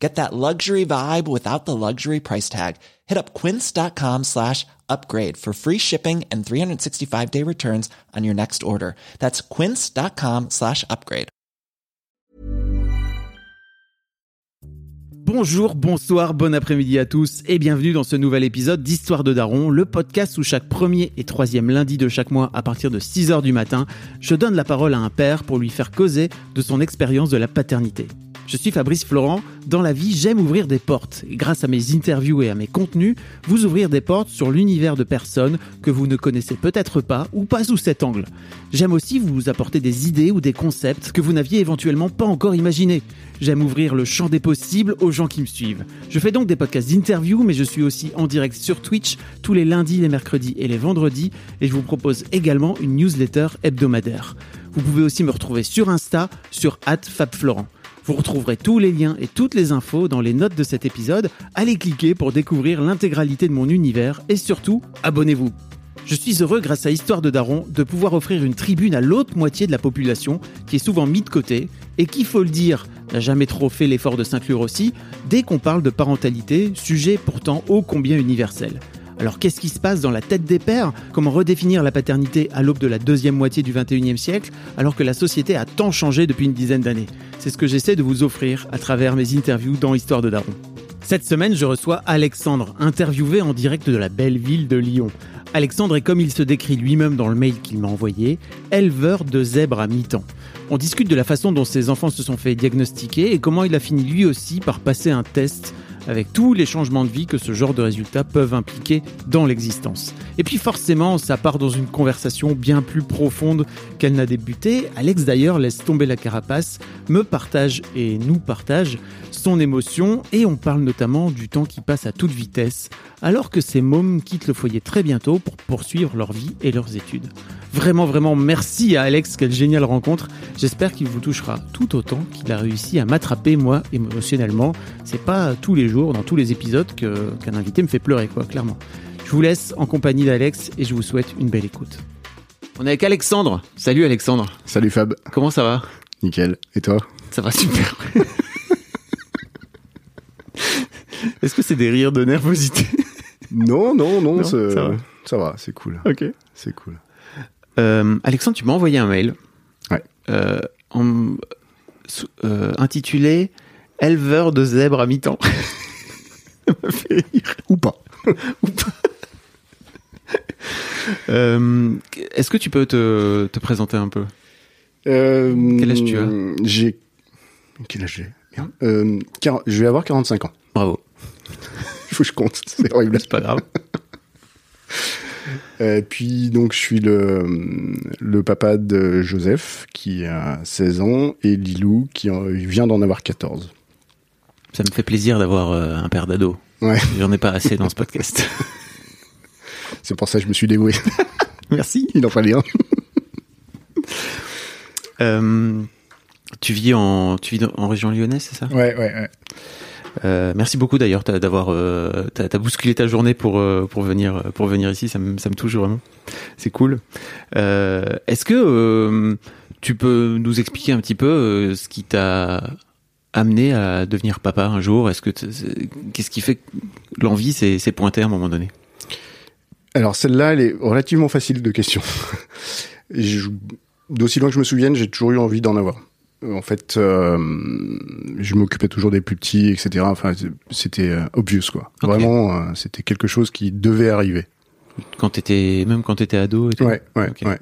Get that luxury vibe without the luxury price tag. Hit up quince.com slash upgrade for free shipping and 365 day returns on your next order. That's quince.com slash upgrade. Bonjour, bonsoir, bon après-midi à tous et bienvenue dans ce nouvel épisode d'Histoire de Daron, le podcast où chaque premier et troisième lundi de chaque mois à partir de 6h du matin, je donne la parole à un père pour lui faire causer de son expérience de la paternité. Je suis Fabrice Florent. Dans la vie, j'aime ouvrir des portes. Grâce à mes interviews et à mes contenus, vous ouvrir des portes sur l'univers de personnes que vous ne connaissez peut-être pas ou pas sous cet angle. J'aime aussi vous apporter des idées ou des concepts que vous n'aviez éventuellement pas encore imaginés. J'aime ouvrir le champ des possibles aux gens qui me suivent. Je fais donc des podcasts d'interviews, mais je suis aussi en direct sur Twitch tous les lundis, les mercredis et les vendredis, et je vous propose également une newsletter hebdomadaire. Vous pouvez aussi me retrouver sur Insta, sur @fabflorent. Vous retrouverez tous les liens et toutes les infos dans les notes de cet épisode. Allez cliquer pour découvrir l'intégralité de mon univers et surtout, abonnez-vous. Je suis heureux, grâce à Histoire de Daron, de pouvoir offrir une tribune à l'autre moitié de la population qui est souvent mise de côté et qui, faut le dire, n'a jamais trop fait l'effort de s'inclure aussi dès qu'on parle de parentalité, sujet pourtant ô combien universel. Alors qu'est-ce qui se passe dans la tête des pères? Comment redéfinir la paternité à l'aube de la deuxième moitié du 21e siècle alors que la société a tant changé depuis une dizaine d'années? C'est ce que j'essaie de vous offrir à travers mes interviews dans Histoire de Daron. Cette semaine, je reçois Alexandre, interviewé en direct de la belle ville de Lyon. Alexandre est, comme il se décrit lui-même dans le mail qu'il m'a envoyé, éleveur de zèbres à mi-temps. On discute de la façon dont ses enfants se sont fait diagnostiquer et comment il a fini lui aussi par passer un test avec tous les changements de vie que ce genre de résultats peuvent impliquer dans l'existence. Et puis forcément, ça part dans une conversation bien plus profonde qu'elle n'a débuté. Alex d'ailleurs laisse tomber la carapace, me partage et nous partage son émotion et on parle notamment du temps qui passe à toute vitesse alors que ces mômes quittent le foyer très bientôt pour poursuivre leur vie et leurs études. Vraiment, vraiment merci à Alex, quelle géniale rencontre. J'espère qu'il vous touchera tout autant qu'il a réussi à m'attraper moi émotionnellement. C'est pas tous les jours, dans tous les épisodes, qu'un invité me fait pleurer, quoi, clairement. Je vous laisse en compagnie d'Alex et je vous souhaite une belle écoute. On est avec Alexandre. Salut Alexandre. Salut Fab. Comment ça va? Nickel. Et toi? Ça va super. Est-ce que c'est des rires de nervosité Non, non, non, ça va. c'est cool. Ok. C'est cool. Euh, Alexandre, tu m'as envoyé un mail Ouais. euh, en- euh, intitulé Éleveur de zèbres à mi-temps. Ça m'a fait rire. Ou pas. Euh, Est-ce que tu peux te, te présenter un peu? Quel âge tu as? J'ai. Quel âge j'ai? Euh, Je vais avoir 45 ans. Bravo, Il faut que je compte. C'est horrible. c'est pas grave. Euh, puis, donc, je suis le, le papa de Joseph, qui a 16 ans, et Lilou, qui en- vient d'en avoir 14. Ça me fait plaisir d'avoir euh, un père d'ado. Ouais, J'en ai pas assez dans ce podcast. c'est pour ça que je me suis dévoué. Merci. Il en fallait un. Euh, tu vis en tu vis en région lyonnaise, c'est ça? Ouais, ouais, ouais. Euh, merci beaucoup d'ailleurs d'avoir euh, t'as bousculé ta journée pour euh, pour venir pour venir ici. Ça me ça me touche vraiment. C'est cool. Euh, est-ce que euh, tu peux nous expliquer un petit peu euh, ce qui t'a amené à devenir papa un jour? Est-ce que c'est- qu'est-ce qui fait l'envie s'est s'est pointée à un moment donné? Alors celle-là, elle est relativement facile de question. D'aussi loin que je me souvienne, j'ai toujours eu envie d'en avoir. Euh, En fait, euh, je m'occupais toujours des plus petits, etc. Enfin, c'était euh, obvious, quoi. Vraiment, c'était quelque chose qui devait arriver. quand t'étais même quand t'étais ado et tout Ouais, ouais, ouais.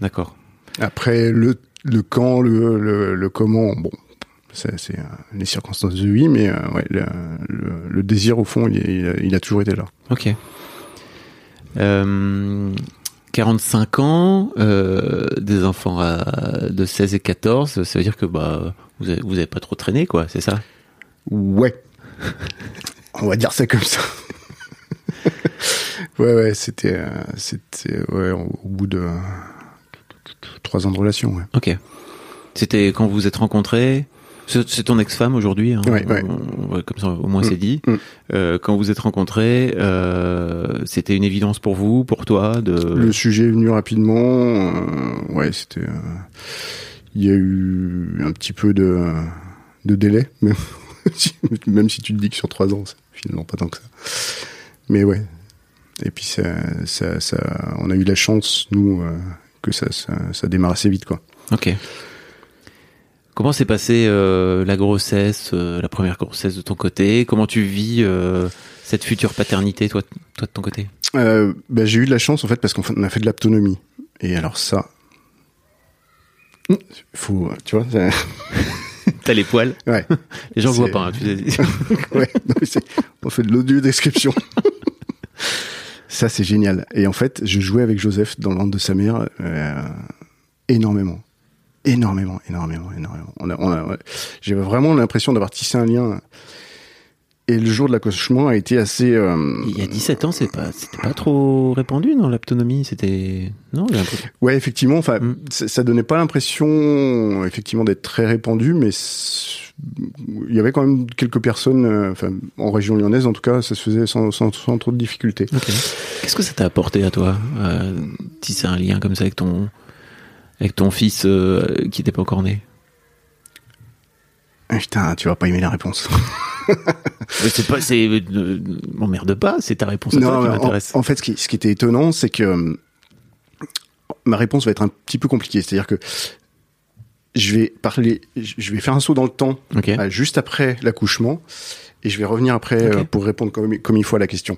d'accord Après, le, le quand, le, le, le comment, bon, c'est les circonstances de vie, mais euh, ouais, le, désir, au fond, il, il a toujours été là. Ok. Euh, 45 ans, euh, des enfants à- de 16 et 14, ça veut dire que bah vous avez, vous avez pas trop traîné quoi, c'est ça? Ouais. On va dire ça comme ça. ouais, ouais, c'était, euh, c'était, ouais, au bout de trois ans de relation. Ouais. Ok. C'était quand vous vous êtes rencontrés? C'est ton ex-femme aujourd'hui. Hein, Ouais, ouais. On- ouais, comme ça, au moins Mm, c'est dit. mm. Euh, quand vous êtes rencontrés, euh, c'était une évidence pour vous, pour toi, de. Le sujet est venu rapidement. euh, ouais, c'était. Il y a eu un petit peu de, de délai, même si, même si tu te dis que sur trois ans, finalement pas tant que ça. Mais ouais. Et puis ça, ça, ça, on a eu la chance, nous, que ça, ça, ça démarre assez vite, quoi. Ok. Comment s'est passée euh, la grossesse, euh, la première grossesse de ton côté? Comment tu vis euh, cette future paternité, toi, toi de ton côté? Euh, bah, j'ai eu de la chance en fait parce qu'on a fait de l'autonomie. Et alors ça, faut, tu vois, ça- T'as les poils. ouais, Les gens ne voient pas. hein, tu sais. ouais, non, on fait de l'audio description. ça c'est génial. Et en fait, je jouais avec Joseph dans ventre de sa mère euh, énormément, énormément, énormément, énormément. On a, on a-. J'avais vraiment l'impression d'avoir tissé un lien. Et le jour de l'accouchement a été assez. euh, Il y a 17 ans, c'est pas, c'était pas trop répandu dans l'autonomie. C'était non. j'ai Ouais, effectivement, enfin, Mm. ça, donnait pas l'impression, effectivement, d'être très répandu, mais il y avait quand même quelques personnes, euh, enfin, en région lyonnaise, en tout cas, ça se faisait sans, sans, sans trop de difficultés. Ok. Qu'est-ce que ça t'a apporté à toi euh, Tisser un lien comme ça avec ton avec ton fils euh, qui n'était pas encore né. Ah, Putain, tu vas pas aimer la réponse. C'est pas, c'est euh, m'emmerde pas. C'est ta réponse à toi qui mais en, m'intéresse. en fait, ce qui, ce qui était étonnant, c'est que euh, ma réponse va être un petit peu compliquée. C'est-à-dire que je vais parler, je vais faire un saut dans le temps euh, juste après l'accouchement et je vais revenir après euh, pour répondre comme, comme il faut à la question.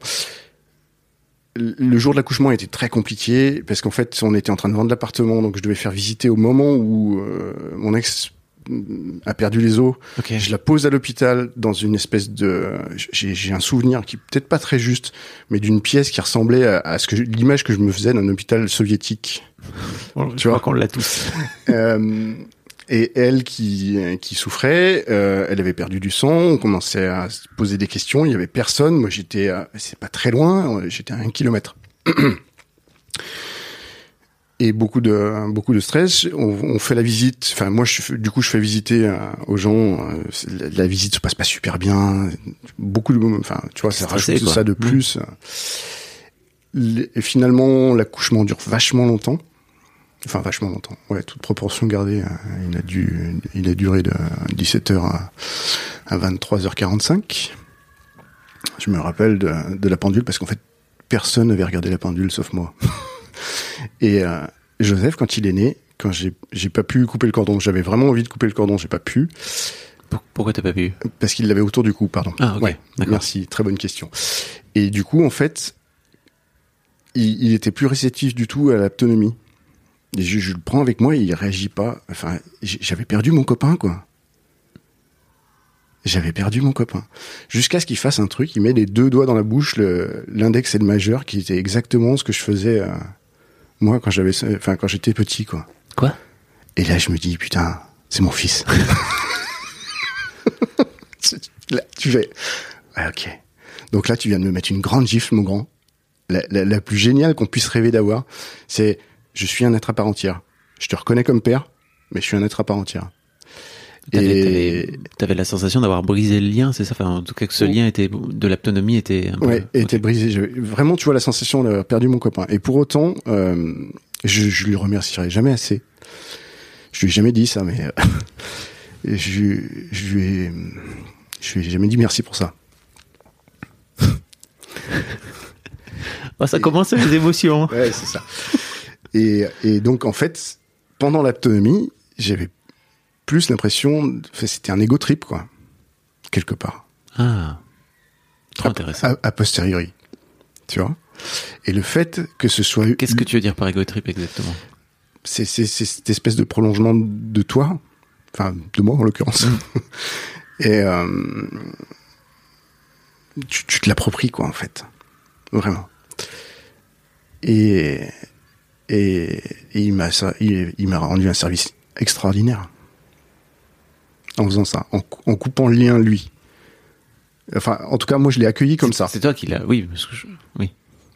Le jour de l'accouchement était très compliqué parce qu'en fait on était en train de vendre l'appartement donc je devais faire visiter au moment où euh, mon ex a perdu les os. Ok. Je la pose à l'hôpital dans une espèce de j'ai un souvenir qui est peut-être pas très juste mais d'une pièce qui ressemblait à, à ce que l'image que je me faisais d'un hôpital soviétique. Tu je vois. qu'on l'a tous. Euh, et elle qui, qui souffrait, euh, elle avait perdu du sang, on commençait à se poser des questions, il y avait personne, moi j'étais, à- c'est pas très loin, j'étais à un kilomètre. Et beaucoup de beaucoup de stress. On, on fait la visite. Enfin, moi, je, du coup, je fais visiter euh, aux gens. euh, la, la visite se passe pas super bien. Beaucoup de, enfin, tu vois, ça Stressé, rajoute quoi. ça de Mmh. plus. Les- et finalement, l'accouchement dure vachement longtemps. Enfin, vachement longtemps. Ouais, toute proportion gardée. euh, Il a dû, il a duré de 17h à, à 23h45. Je me rappelle de, de la pendule parce qu'en fait, personne n'avait regardé la pendule sauf moi. Et euh, Joseph, quand il est né, quand j'ai pas pu couper le cordon, j'avais vraiment envie de couper le cordon, j'ai pas pu Pour- Pourquoi t'as pas pu? Parce qu'il l'avait autour du cou, pardon. Ah, ok, Ouais, merci, très bonne question. Et du coup, en fait, il, il était plus réceptif du tout à l'autonomie. Je, je le prends avec moi et il réagit pas. Enfin, j'avais perdu mon copain, quoi. J'avais perdu mon copain. Jusqu'à ce qu'il fasse un truc, il met les deux doigts dans la bouche, l'index et le majeur, qui était exactement ce que je faisais euh, moi quand j'avais, enfin quand j'étais petit, quoi. Quoi? Et là, je me dis, putain, c'est mon fils. là, tu fais, ouais, ok. Donc là, tu viens de me mettre une grande gifle, mon grand. La, la, la plus géniale qu'on puisse rêver d'avoir, c'est, je suis un être à part entière. Je te reconnais comme père, mais je suis un être à part entière. T'avais, Et- t'avais- t'avais la sensation d'avoir brisé le lien, c'est ça? Enfin, En tout cas, que ce lien était de l'autonomie était un peu. Ouais, ok. était brisé. Vraiment, tu vois, la sensation d'avoir perdu mon copain. Et pour autant, euh, je, je lui remercierai jamais assez. Je lui ai jamais dit ça, mais euh, je, je lui ai, je lui ai jamais dit merci pour ça. Oh, ça commence les émotions. Ouais, c'est ça. Et, et donc, en fait, pendant l'autonomie, j'avais plus l'impression, c'était un ego trip, quoi, quelque part. Ah, trop A- intéressant. A, a posteriori, tu vois? Et le fait que ce soit Qu'est-ce que tu veux dire par ego trip exactement? C'est cette espèce de prolongement de toi, enfin de moi en l'occurrence. Et euh, tu, tu te l'appropries quoi en fait, vraiment. Et et, et il m'a il, il m'a rendu un service extraordinaire en faisant ça, en, cou- en coupant le lien lui. Enfin, en tout cas, moi, je l'ai accueilli comme ça, C'est toi qui l'as. Oui, parce que je. Oui,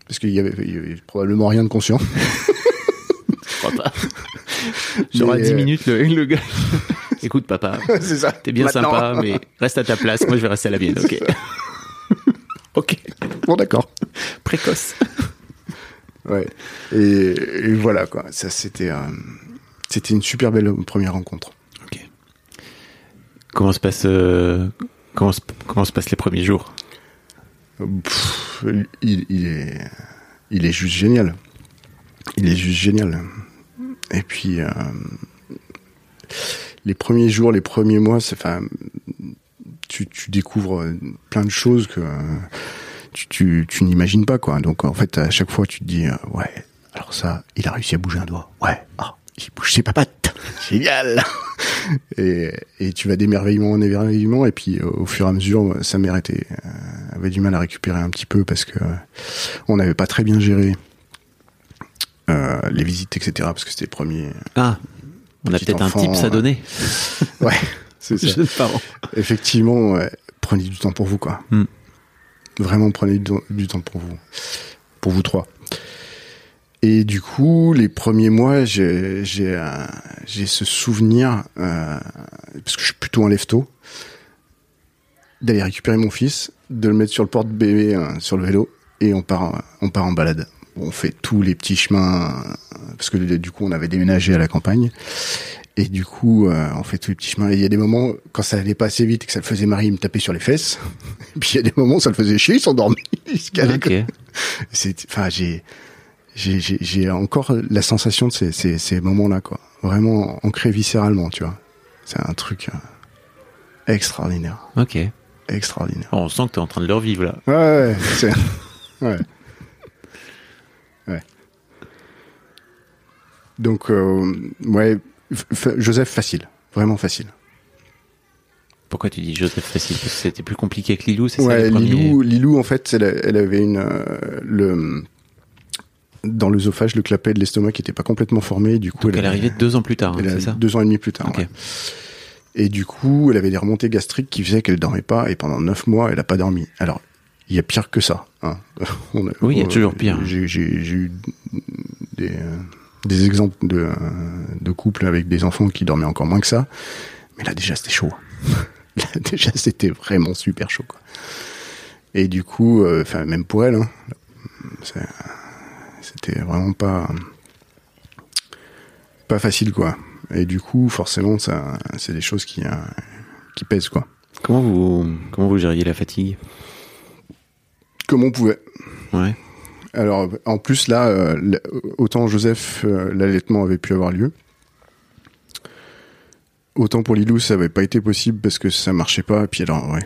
parce qu'il y avait, il y avait probablement rien de conscient. je crois pas. Mais, 10 euh, minutes, le, le gars. Écoute, papa, c'est ça. t'es bien Maintenant. sympa, mais reste à ta place. Moi, je vais rester à la mienne, ok. ok. Bon, d'accord. Précoce. Ouais. Et, et voilà, quoi. Ça, c'était, euh, c'était une super belle première rencontre. Ok. Comment se passe, euh, comment se, comment se passent les premiers jours? Pff, il, il est, il est juste génial. Il est juste génial. Et puis, euh, les premiers jours, les premiers mois, c'est, enfin, tu, tu découvres plein de choses que tu, tu, tu n'imagines pas, quoi. Donc, en fait, à chaque fois, tu te dis, euh, ouais, alors ça, il a réussi à bouger un doigt. Ouais, ah, il bouge ses papates. Génial. et, et tu vas d'émerveillement en émerveillement, et puis au fur et à mesure, sa mère était, euh, avait du mal à récupérer un petit peu parce que euh, on n'avait pas très bien géré les visites, etc. Parce que c'était le premier. Ah, on a peut-être un tips à donner. Ouais, c'est ça. Effectivement, ouais, prenez du temps pour vous, quoi. Hmm. Vraiment, prenez du, temps pour vous. Pour vous trois. Et du coup, les premiers mois, j'ai euh, ce souvenir, euh, parce que je suis plutôt un lève-tôt, d'aller récupérer mon fils, de le mettre sur le porte-bébé euh, sur le vélo, et on part, on part en balade. On fait tous les petits chemins, parce que du coup, on avait déménagé à la campagne. Et du coup, euh, on fait tous les petits chemins. Et il y a des moments, quand ça allait pas assez vite et que ça le faisait marrer, il me tapait sur les fesses. Et puis il y a des moments, où ça le faisait chier, il s'endormait. Il se calait, Ok. c'est, enfin, j'ai, j'ai, j'ai, j'ai encore la sensation de ces, ces, ces moments-là, quoi. Vraiment ancré viscéralement, tu vois. C'est un truc euh, extraordinaire, Ok. extraordinaire. Oh, on sent que t'es en train de leur vivre là. Ouais, ouais, c'est, ouais. Ouais. Donc, euh, ouais, f- Joseph facile, vraiment facile. Pourquoi tu dis Joseph facile? Parce que c'était plus compliqué que Lilou, c'est ça premiers- Lilou, Lilou, en fait, elle, avait une euh, le dans l'œsophage, le clapet de l'estomac qui était pas complètement formé. Du coup, Donc elle arrivée deux ans plus tard, hein, c'est ça deux ans et demi plus tard. Ouais. Et du coup, elle avait des remontées gastriques qui faisaient qu'elle dormait pas. Et pendant neuf mois, elle a pas dormi. Alors, il y a pire que ça. Hein. On a- Oui, il y a toujours pire. J'ai eu des, euh, des exemples de, de couples avec des enfants qui dormaient encore moins que ça. Mais là, déjà, c'était chaud. Là, déjà, c'était vraiment super chaud. Quoi. Et du coup, euh, même pour elle, hein, c'était vraiment pas pas facile, quoi. Et du coup, forcément, ça, c'est des choses qui, euh, qui pèsent, quoi. Comment vous comment vous gériez la fatigue? Comme on pouvait. Ouais. Alors, en plus, là, euh, autant Joseph, euh, l'allaitement avait pu avoir lieu. Autant pour Lilou, ça avait pas été possible parce que ça marchait pas. Et puis alors, ouais.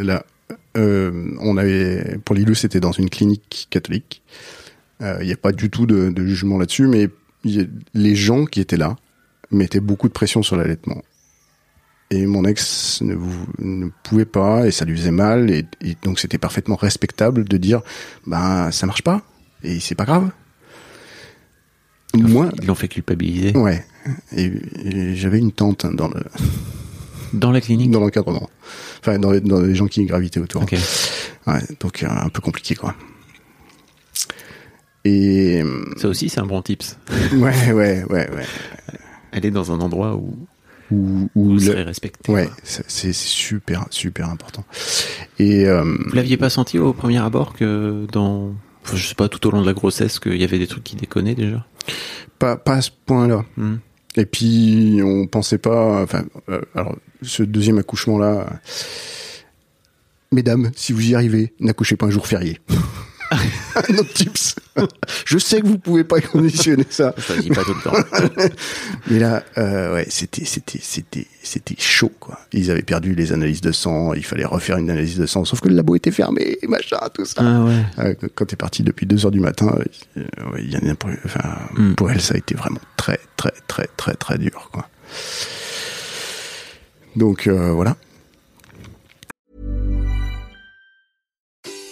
Là, euh, on avait, pour Lilou, c'était dans une clinique catholique. Il n'y a pas du tout de, jugement là-dessus, mais les gens qui étaient là mettaient beaucoup de pression sur l'allaitement. Et mon ex ne, pouvait pas, et ça lui faisait mal, et, et donc c'était parfaitement respectable de dire, ben ça marche pas, et c'est pas grave. Moi, Ils l'ont fait culpabiliser. ouais, et, et j'avais une tante hein, dans le Dans la clinique dans l'encadrement, enfin dans les, dans les gens qui gravitaient autour. Ok. Ouais, donc euh, un peu compliqué quoi. Et Ça aussi, c'est un bon tips. ouais, ouais, ouais, ouais. Aller dans un endroit où Ou, vous ou le- respecté. ouais, c'est c'est super, super important. Et euh, Vous l'aviez pas senti au premier abord que dans, enfin, je sais pas, tout au long de la grossesse, qu'il y avait des trucs qui déconnaient déjà? Pas, pas à ce point-là. Hmm. Et puis on pensait pas. Enfin, euh, alors ce deuxième accouchement-là, euh, mesdames, si vous y arrivez, n'accouchez pas un jour férié. un autre tips. Je sais que vous pouvez pas conditionner ça, Ça, dis pas tout le temps. mais là, euh, ouais, c'était, c'était, c'était, c'était chaud, quoi. Ils avaient perdu les analyses de sang, il fallait refaire une analyse de sang, sauf que le labo était fermé, machin, tout ça. Ah ouais. Euh, quand t'es parti depuis 2 heures du matin, euh, ouais, y en a pour, enfin, Mm. pour elle, ça a été vraiment très, très, très, très, très dur, quoi. Donc euh, voilà.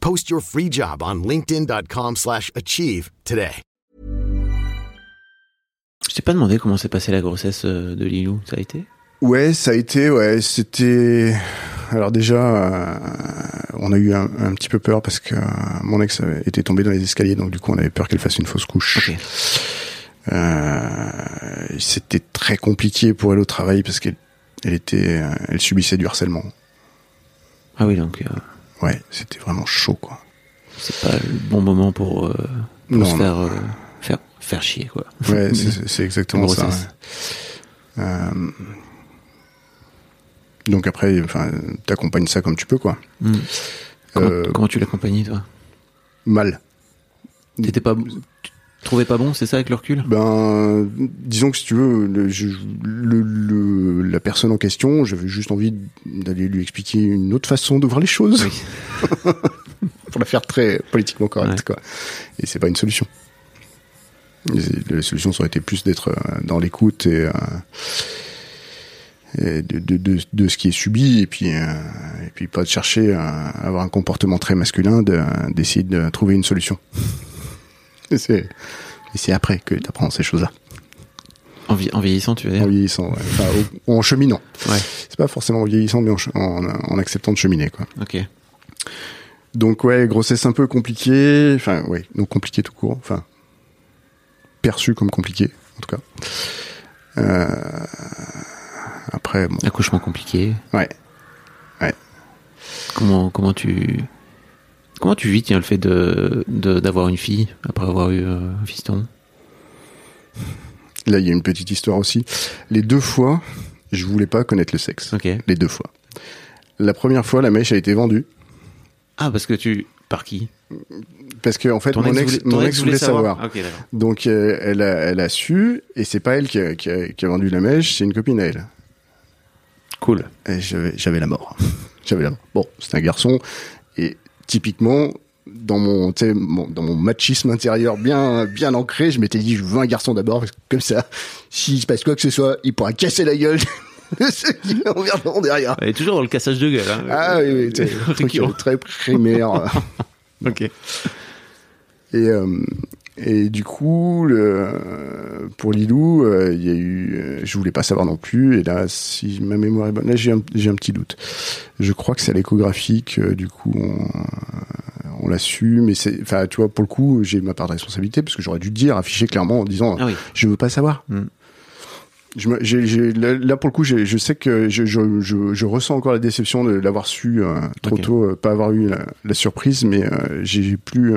Post your free job on linkedin.com/achieve slash achieve today. Je t'ai pas demandé comment s'est passée la grossesse euh, de Lilou, ça a été? Ouais, ça a été, ouais, c'était. Alors déjà, euh, on a eu un, un petit peu peur parce que euh, mon ex était tombé dans les escaliers, donc du coup, on avait peur qu'elle fasse une fausse couche. Ok. Euh, c'était très compliqué pour elle au travail parce qu'elle elle était, elle subissait du harcèlement. Ah oui, donc euh, Ouais, c'était vraiment chaud, quoi. c'est pas le bon moment pour, euh, pour Non, se faire, euh, faire, faire chier, quoi. Ouais, c'est exactement ça. Ouais. Euh, donc après, enfin, t'accompagnes ça comme tu peux, quoi. Hmm. Comment, Euh, comment tu l'accompagnais, toi? Mal. T'étais pas, trouvais pas bon, c'est ça avec le recul? Ben, disons que si tu veux, le, je- le- le- la personne en question, j'avais juste envie d'aller lui expliquer une autre façon de voir les choses, Oui. pour la faire très politiquement correcte, Ouais. quoi. Et c'est pas une solution. La solution, ça aurait été plus d'être euh, dans l'écoute et, euh, et de, de, de, de ce qui est subi, et puis, euh, et puis pas de chercher à avoir un comportement très masculin, de- d'essayer de trouver une solution. Et c'est après que tu apprends ces choses-là. en, vie- en vieillissant, tu veux En dire vieillissant, ouais. Enfin, au- en cheminant. Ouais, C'est pas forcément en vieillissant, mais en, en, en acceptant de cheminer, quoi. ok. Donc ouais, grossesse un peu compliquée. Enfin, ouais, donc compliqué tout court. Enfin, perçu comme compliqué, en tout cas. Euh, après, bon, Accouchement compliqué. ouais. Comment, comment tu, comment tu vis, tiens, le fait de, d'avoir une fille après avoir eu euh, un fiston? Là, il y a une petite histoire aussi. Les deux fois, je voulais pas connaître le sexe. Les deux fois. La première fois, la mèche a été vendue Ah, parce que tu, par qui? Parce que en fait, Ton mon ex ex, voulait- mon ex voulait savoir. Donc euh, elle, a, elle a su, et c'est pas elle qui a, qui a- qui a vendu la mèche, c'est une copine à elle. Cool. J'avais, la mort. j'avais la mort. Bon, c'est un garçon, typiquement, dans mon, mon- dans mon machisme intérieur bien, bien ancré, je m'étais dit, je veux un garçon d'abord, comme ça, s'il se passe quoi que ce soit, il pourra casser la gueule de ceux qui derrière. Est toujours dans le cassage de gueule. Hein. Ah oui, oui, truc très primaire. Ok. Et, euh, et du coup, le, pour Lilou, euh, il y a eu, euh, je voulais pas savoir non plus. Et là, si ma mémoire est bonne, là j'ai un, petit doute. Je crois que c'est à l'échographie que du coup on, euh, on l'a su, mais c'est, enfin, tu vois, pour le coup, j'ai ma part de responsabilité parce que j'aurais dû dire, afficher clairement en disant, Ah oui. je veux pas savoir. Mm. Je me- là, là, pour le coup, je sais que je, je, je, je ressens encore la déception de l'avoir su euh, trop Ok. tôt, pas avoir eu la, la surprise, mais j'ai plus,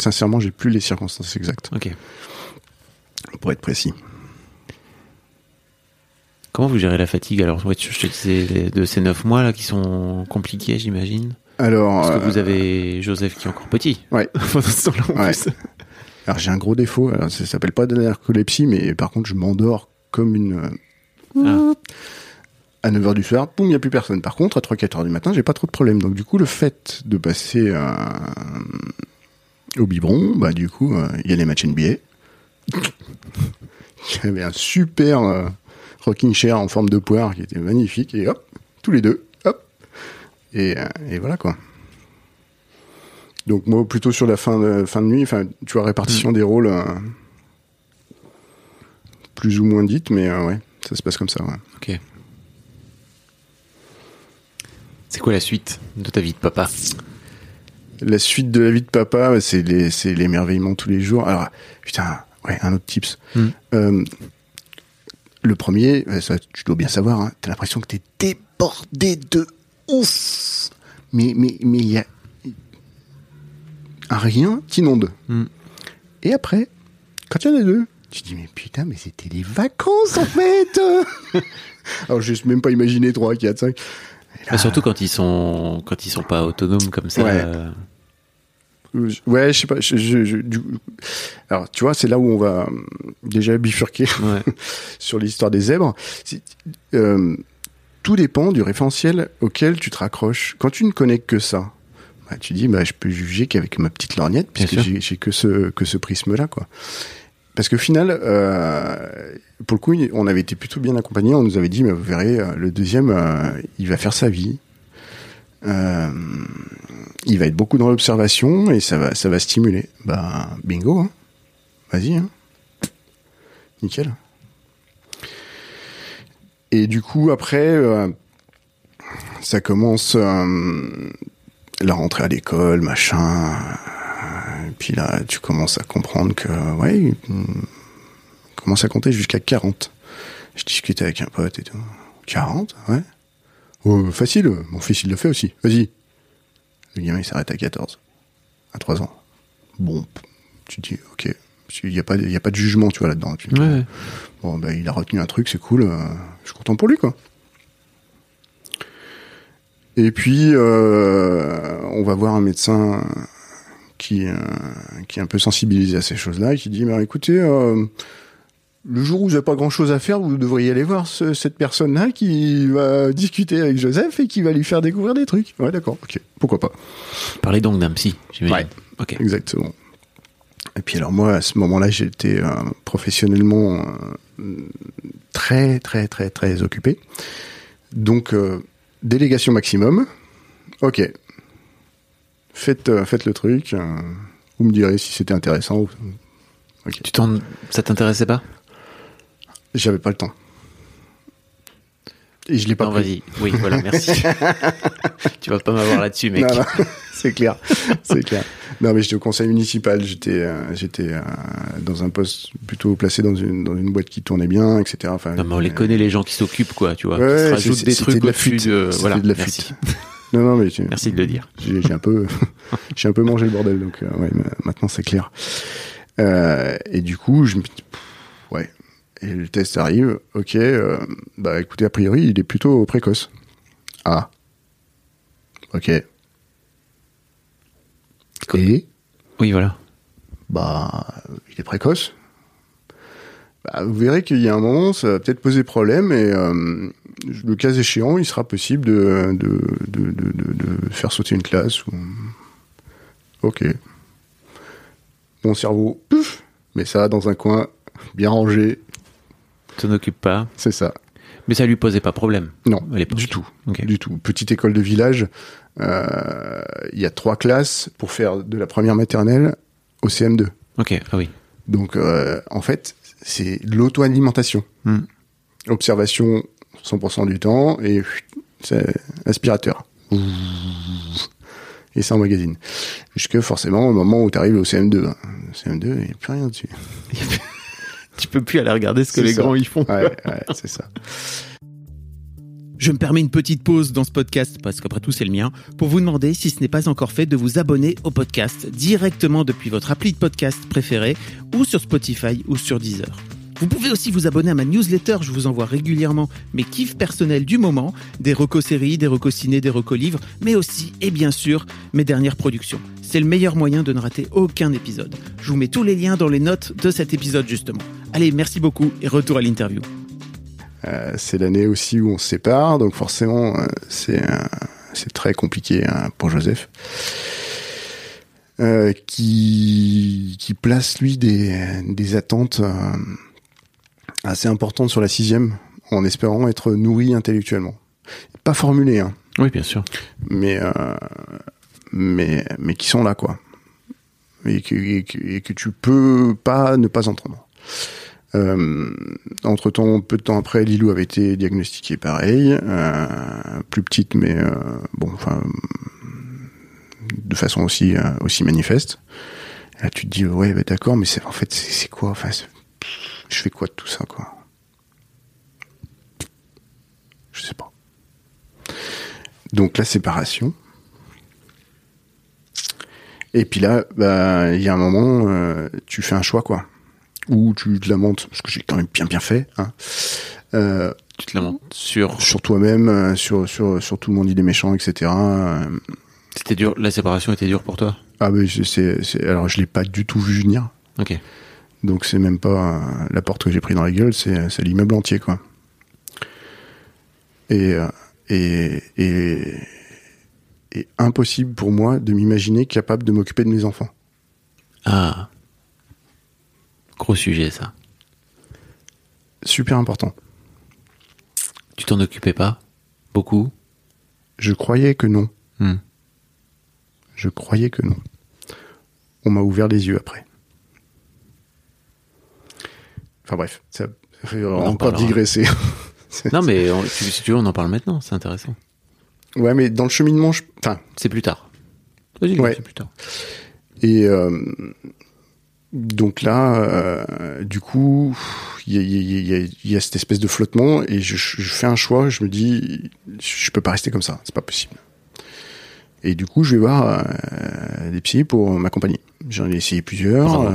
sincèrement, j'ai plus les circonstances exactes, Ok. pour être précis. Comment vous gérez la fatigue Alors, je te disais de ces neuf mois là qui sont compliqués, j'imagine. Alors, Parce que euh, vous avez Joseph qui est encore petit. ouais. Alors j'ai un gros défaut. Alors, ça s'appelle pas de narcolepsie, mais par contre, je m'endors comme une. euh, À 9h du soir, boum, il n'y a plus personne. Par contre, à 3-4h du matin, j'ai pas trop de problèmes. Donc, du coup, le fait de passer euh, au biberon, bah, du coup, euh, il y a les matchs NBA. Il y avait un super euh, rocking chair en forme de poire qui était magnifique. Et hop, tous les deux, hop. Et, euh, et voilà, quoi. Donc, moi, plutôt sur la fin de, fin de nuit, tu vois, répartition des rôles euh, plus ou moins dite, mais euh, ouais, ça se passe comme ça, ouais. Ok. C'est quoi la suite de ta vie de papa? La suite de la vie de papa, bah, c'est les, c'est l'émerveillement tous les jours. Alors, putain, ouais, un autre tips. Hmm. Euh, le premier, euh, ça, tu dois bien savoir, hein, t'as l'impression que t'es débordé de ouf. Mais, mais, mais il y a un rien t'inonde. Hmm. Et après, quand il y en a deux, tu te dis mais putain, mais c'était les vacances en fait. Alors je même pas imaginer 3, 4, 5. Surtout quand ils sont quand ils sont pas autonomes comme ça. Ouais. euh, Euh, Ouais, je sais pas. Je, je- je- du- Alors, tu vois, c'est là où on va euh, déjà bifurquer ouais. sur l'histoire des zèbres. Euh, tout dépend du référentiel auquel tu te raccroches. Quand tu ne connais que ça, bah, tu dis, bah, je peux juger qu'avec ma petite lorgnette, puisque j'ai j'ai que ce que ce prisme-là, quoi. Parce qu'au final, euh, pour le coup, on avait été plutôt bien accompagnés. On nous avait dit, mais vous verrez, euh, le deuxième, euh, il va faire sa vie. Il va être beaucoup dans l'observation et ça va, ça va stimuler. Bah, bingo, hein. Vas-y, hein. Nickel. Et du coup, après, ça commence la rentrée à l'école, machin. Et puis là, tu commences à comprendre que, ouais, commence à compter jusqu'à 40. Je discutais avec un pote et tout. 40, ouais. Oh, facile, mon fils il le fait aussi. Vas-y. Le gamin il s'arrête à 14. À 3 ans. Bon, tu te dis, ok. Il n'y a, pas y a pas de jugement, tu vois, là-dedans. Ouais. Bon, ben, il a retenu un truc, c'est cool. euh, je suis content pour lui, quoi. Et puis, euh, on va voir un médecin qui, qui est un peu sensibilisé à ces choses-là qui dit, bah, écoutez, euh, le jour où vous n'avez pas grand-chose à faire, vous devriez aller voir ce- cette personne-là qui va discuter avec Joseph et qui va lui faire découvrir des trucs. Ouais, d'accord, ok, pourquoi pas. Parlez donc d'un psy, j'imagine. Ouais. Ok. Exactement. Et puis alors moi, à ce moment-là, j'étais euh, professionnellement euh, très, très, très, très occupé. Donc, euh, délégation maximum. Ok. Faites, euh, faites le truc. euh, vous me direz si c'était intéressant. Tu t'en, ça t'intéressait pas? J'avais pas le temps. Et je l'ai pas Non, pris. vas-y. Oui, voilà, merci. tu vas pas m'avoir là-dessus, mec. Non, non, c'est clair, c'est clair. Non, mais j'étais au conseil municipal, j'étais, euh, j'étais euh, dans un poste plutôt placé dans une dans une boîte qui tournait bien, etc. Enfin, Non, mais on les connaît, les gens qui s'occupent, quoi, tu vois. Ouais, qui se rajoutent des trucs de la fuite. de. C'était Voilà, de la merci. fuite. Non, non, mais Merci de le dire. j'ai un peu, j'ai un peu mangé le bordel, donc euh, ouais, maintenant c'est clair. Euh, et du coup, je me dis, pff, ouais. Et le test arrive, ok. euh, bah écoutez, a priori, il est plutôt précoce. Ah. Ok. Et Oui, voilà. bah, il est précoce. Bah, vous verrez qu'il y a un moment, ça va peut-être poser problème et le cas échéant, il sera possible de, de, de, de, de- de faire sauter une classe. Ou... Ok. Mon cerveau, pouf, mais ça dans un coin bien rangé, T'en occupe pas. c'est ça. Mais ça lui posait pas problème. Non, du tout. Du tout. Petite école de village, euh, il y a trois classes pour faire de la première maternelle au CM2. Ok, ah oui. Donc, euh, en fait, c'est l'auto-alimentation. Hmm. Observation 100% du temps et c'est aspirateur. Et ça emmagasine. Jusque forcément au moment où tu arrives au CM2. hein. CM2, il n'y a plus rien dessus. Tu peux plus aller regarder ce que les ça. grands y font. Ouais, ouais, c'est ça. Je me permets une petite pause dans ce podcast, parce qu'après tout c'est le mien, pour vous demander, si ce n'est pas encore fait, de vous abonner au podcast directement depuis votre appli de podcast préféré, ou sur Spotify ou sur Deezer. Vous pouvez aussi vous abonner à ma newsletter, je vous envoie régulièrement mes kiffs personnels du moment, des recos séries, des recos ciné, des recos livres, mais aussi, et bien sûr, mes dernières productions. C'est le meilleur moyen de ne rater aucun épisode. Je vous mets tous les liens dans les notes de cet épisode justement. Allez, merci beaucoup et retour à l'interview. Euh, c'est l'année aussi où on se sépare, donc forcément, euh, c'est c'est très compliqué hein, pour Joseph, euh, qui qui place lui des des attentes assez importantes sur la sixième, en espérant être nourri intellectuellement. Pas formulé, hein, Oui, bien sûr. mais euh, mais mais qui sont là quoi, et que, et que, et que tu peux pas ne pas entendre. Euh, entre temps, peu de temps après, Lilou avait été diagnostiquée pareil, euh, plus petite, mais euh, bon, enfin, de façon aussi euh, aussi manifeste. Là, tu te dis ouais, bah, d'accord, mais c'est en fait c'est c'est quoi Enfin, c'est- je fais quoi de tout ça, quoi? Je sais pas. Donc la séparation. Et puis là, bah, il y a un moment, euh, tu fais un choix, quoi. Ou tu te lamentes, parce que j'ai quand même bien bien fait, hein. Euh, Tu te lamentes sur. sur toi-même, euh, sur, sur, sur tout le monde, il est méchant, etc. C'était dur. La séparation était dure pour toi? ah, c'est, c'est, alors je l'ai pas du tout vu venir. Ok. Donc c'est même pas euh, la porte que j'ai pris dans la gueule, c'est, c'est l'immeuble entier, quoi. Et, euh, et, et, et impossible pour moi de m'imaginer capable de m'occuper de mes enfants. Ah. Gros sujet ça. Super important. Tu t'en occupais pas? Beaucoup? Je croyais que non. Hmm. Je croyais que non. On m'a ouvert les yeux après. Enfin bref, ça fait en encore. Non mais on- si tu veux on en parle maintenant, c'est intéressant. ouais, mais dans le cheminement, je... enfin, C'est plus tard. Vas-y, Ouais. c'est plus tard. Et euh, donc là, euh, du coup, il y a, y a- y a- y a cette espèce de flottement et je, je fais un choix. Je me dis, je peux pas rester comme ça, c'est pas possible. Et du coup, je vais voir euh, des psys pour m'accompagner. J'en ai essayé plusieurs.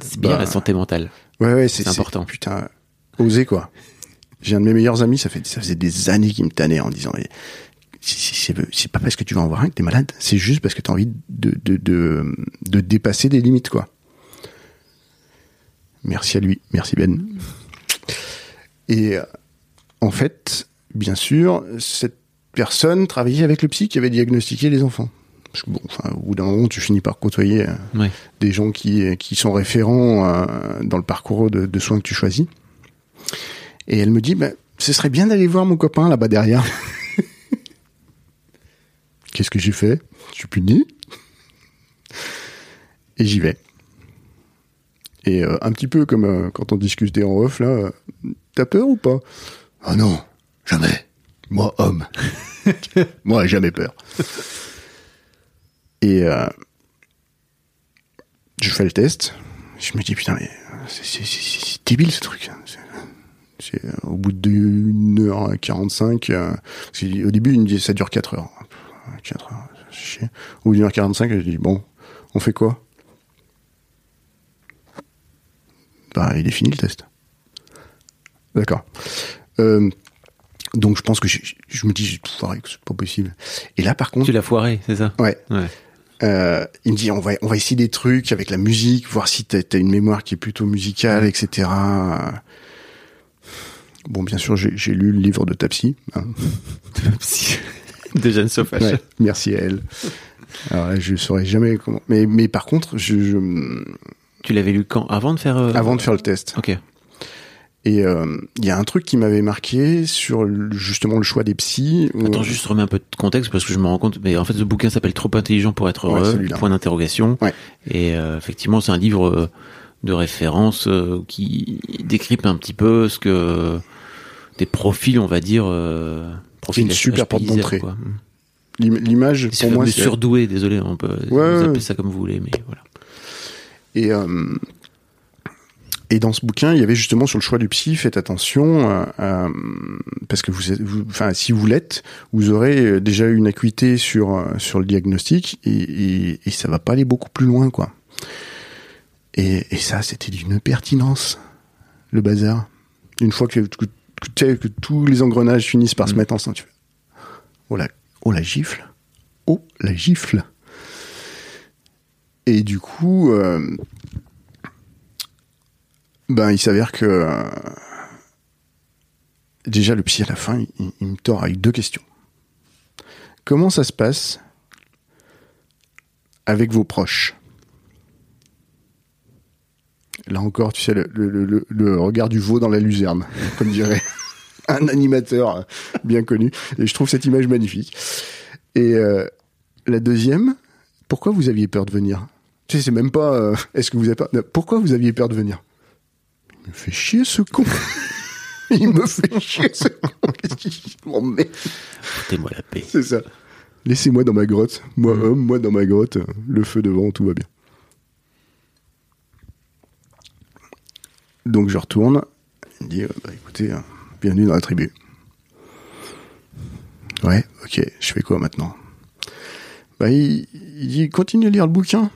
C'est bien Bah, la santé mentale. Ouais, ouais, c'est important. Putain, oser quoi. J'ai un de mes meilleurs amis, ça fait ça faisait des années qu'il me tannait en disant. c'est pas parce que tu vas en voir un que t'es malade, c'est juste parce que t'as envie de, de, de, de dépasser des limites, quoi. Merci à lui, merci Ben. Et euh, en fait, bien sûr, cette personne travaillait avec le psy qui avait diagnostiqué les enfants. Parce que bon, enfin, au bout d'un moment, tu finis par côtoyer euh, Ouais. des gens qui, qui sont référents euh, dans le parcours de, de soins que tu choisis. Et elle me dit, bah, ce serait bien d'aller voir mon copain là-bas derrière. Qu'est-ce que j'ai fait? Je suis puni. Et j'y vais. Et euh, un petit peu comme euh, quand on discutait en off, là, euh, t'as peur ou pas? Ah non, jamais. Moi, homme. Moi, jamais peur. Et euh, je fais le test. Je me dis, putain, mais c'est- débile ce truc. C'est- euh, au bout d'une heure 45, euh, qu'au début, il me dit, ça dure 4 heures. 4 heures, c'est chier. Au bout d'une heure 45, je dis, bon, on fait quoi? Bah, il est fini le test. D'accord. Euh, donc, je pense que je, je me dis, j'ai tout foiré, que c'est pas possible. Et là, par contre, Tu l'as foiré, c'est ça? Ouais, Ouais. Euh, il me dit on va on va essayer des trucs avec la musique, voir si t'as as une mémoire qui est plutôt musicale, etc. Bon, bien sûr, j'ai lu le livre de ta psy. hein. De Jeanne Sauvage. Ouais, merci à elle. Alors là, je saurais jamais comment. Mais mais par contre, je, je- Tu l'avais lu quand? Avant de faire. euh, avant de faire le test. Ok. Et euh, il y a un truc qui m'avait marqué sur le- justement le choix des psys. où- Attends, juste remets un peu de contexte parce que je me rends compte. Mais en fait, ce bouquin s'appelle Trop intelligent pour être Ouais, heureux. celui-là. point d'interrogation. Ouais. Et euh, effectivement, c'est un livre euh, de référence euh, qui décrypte un petit peu ce que des profils, on va dire. Euh, profils une super porte d'entrée. Mm. l'im- L'image pour moi, c'est surdoué. Désolé, on peut Ouais, appelez ouais. ça comme vous voulez, mais voilà. Et, euh, et dans ce bouquin, il y avait justement sur le choix du psy, faites attention, euh, euh, parce que vous, êtes- vous, enfin, si vous l'êtes, vous aurez euh, déjà une acuité sur sur le diagnostic et, et, et ça va pas aller beaucoup plus loin, quoi. Et, et ça, c'était d'une pertinence, le bazar. Une fois que, que, tous les engrenages finissent par se mettre ensemble, tu fais, oh la, oh la gifle, oh la gifle. Et du coup, euh, ben il s'avère que euh, déjà le psy à la fin, il, me tord avec deux questions. Comment ça se passe avec vos proches? Là encore, tu sais, le, regard du veau dans la luzerne, comme dirait un animateur bien connu. Et je trouve cette image magnifique. Et euh, la deuxième, pourquoi vous aviez peur de venir? Tu sais, c'est même pas euh, est-ce que vous avez peur Pourquoi vous aviez peur de venir? Me fait chier ce con. Il me fait chier ce con. Qu'est-ce qu'il m'emmerde Foutez-moi la paix. C'est ça. Laissez-moi dans ma grotte. Moi, homme, moi dans ma grotte. Le feu devant, tout va bien. Donc je retourne. Il me dit, bah, écoutez, euh, bienvenue dans la tribu. Ouais, ok, je fais quoi maintenant? Bah, il, il dit continue à lire le bouquin.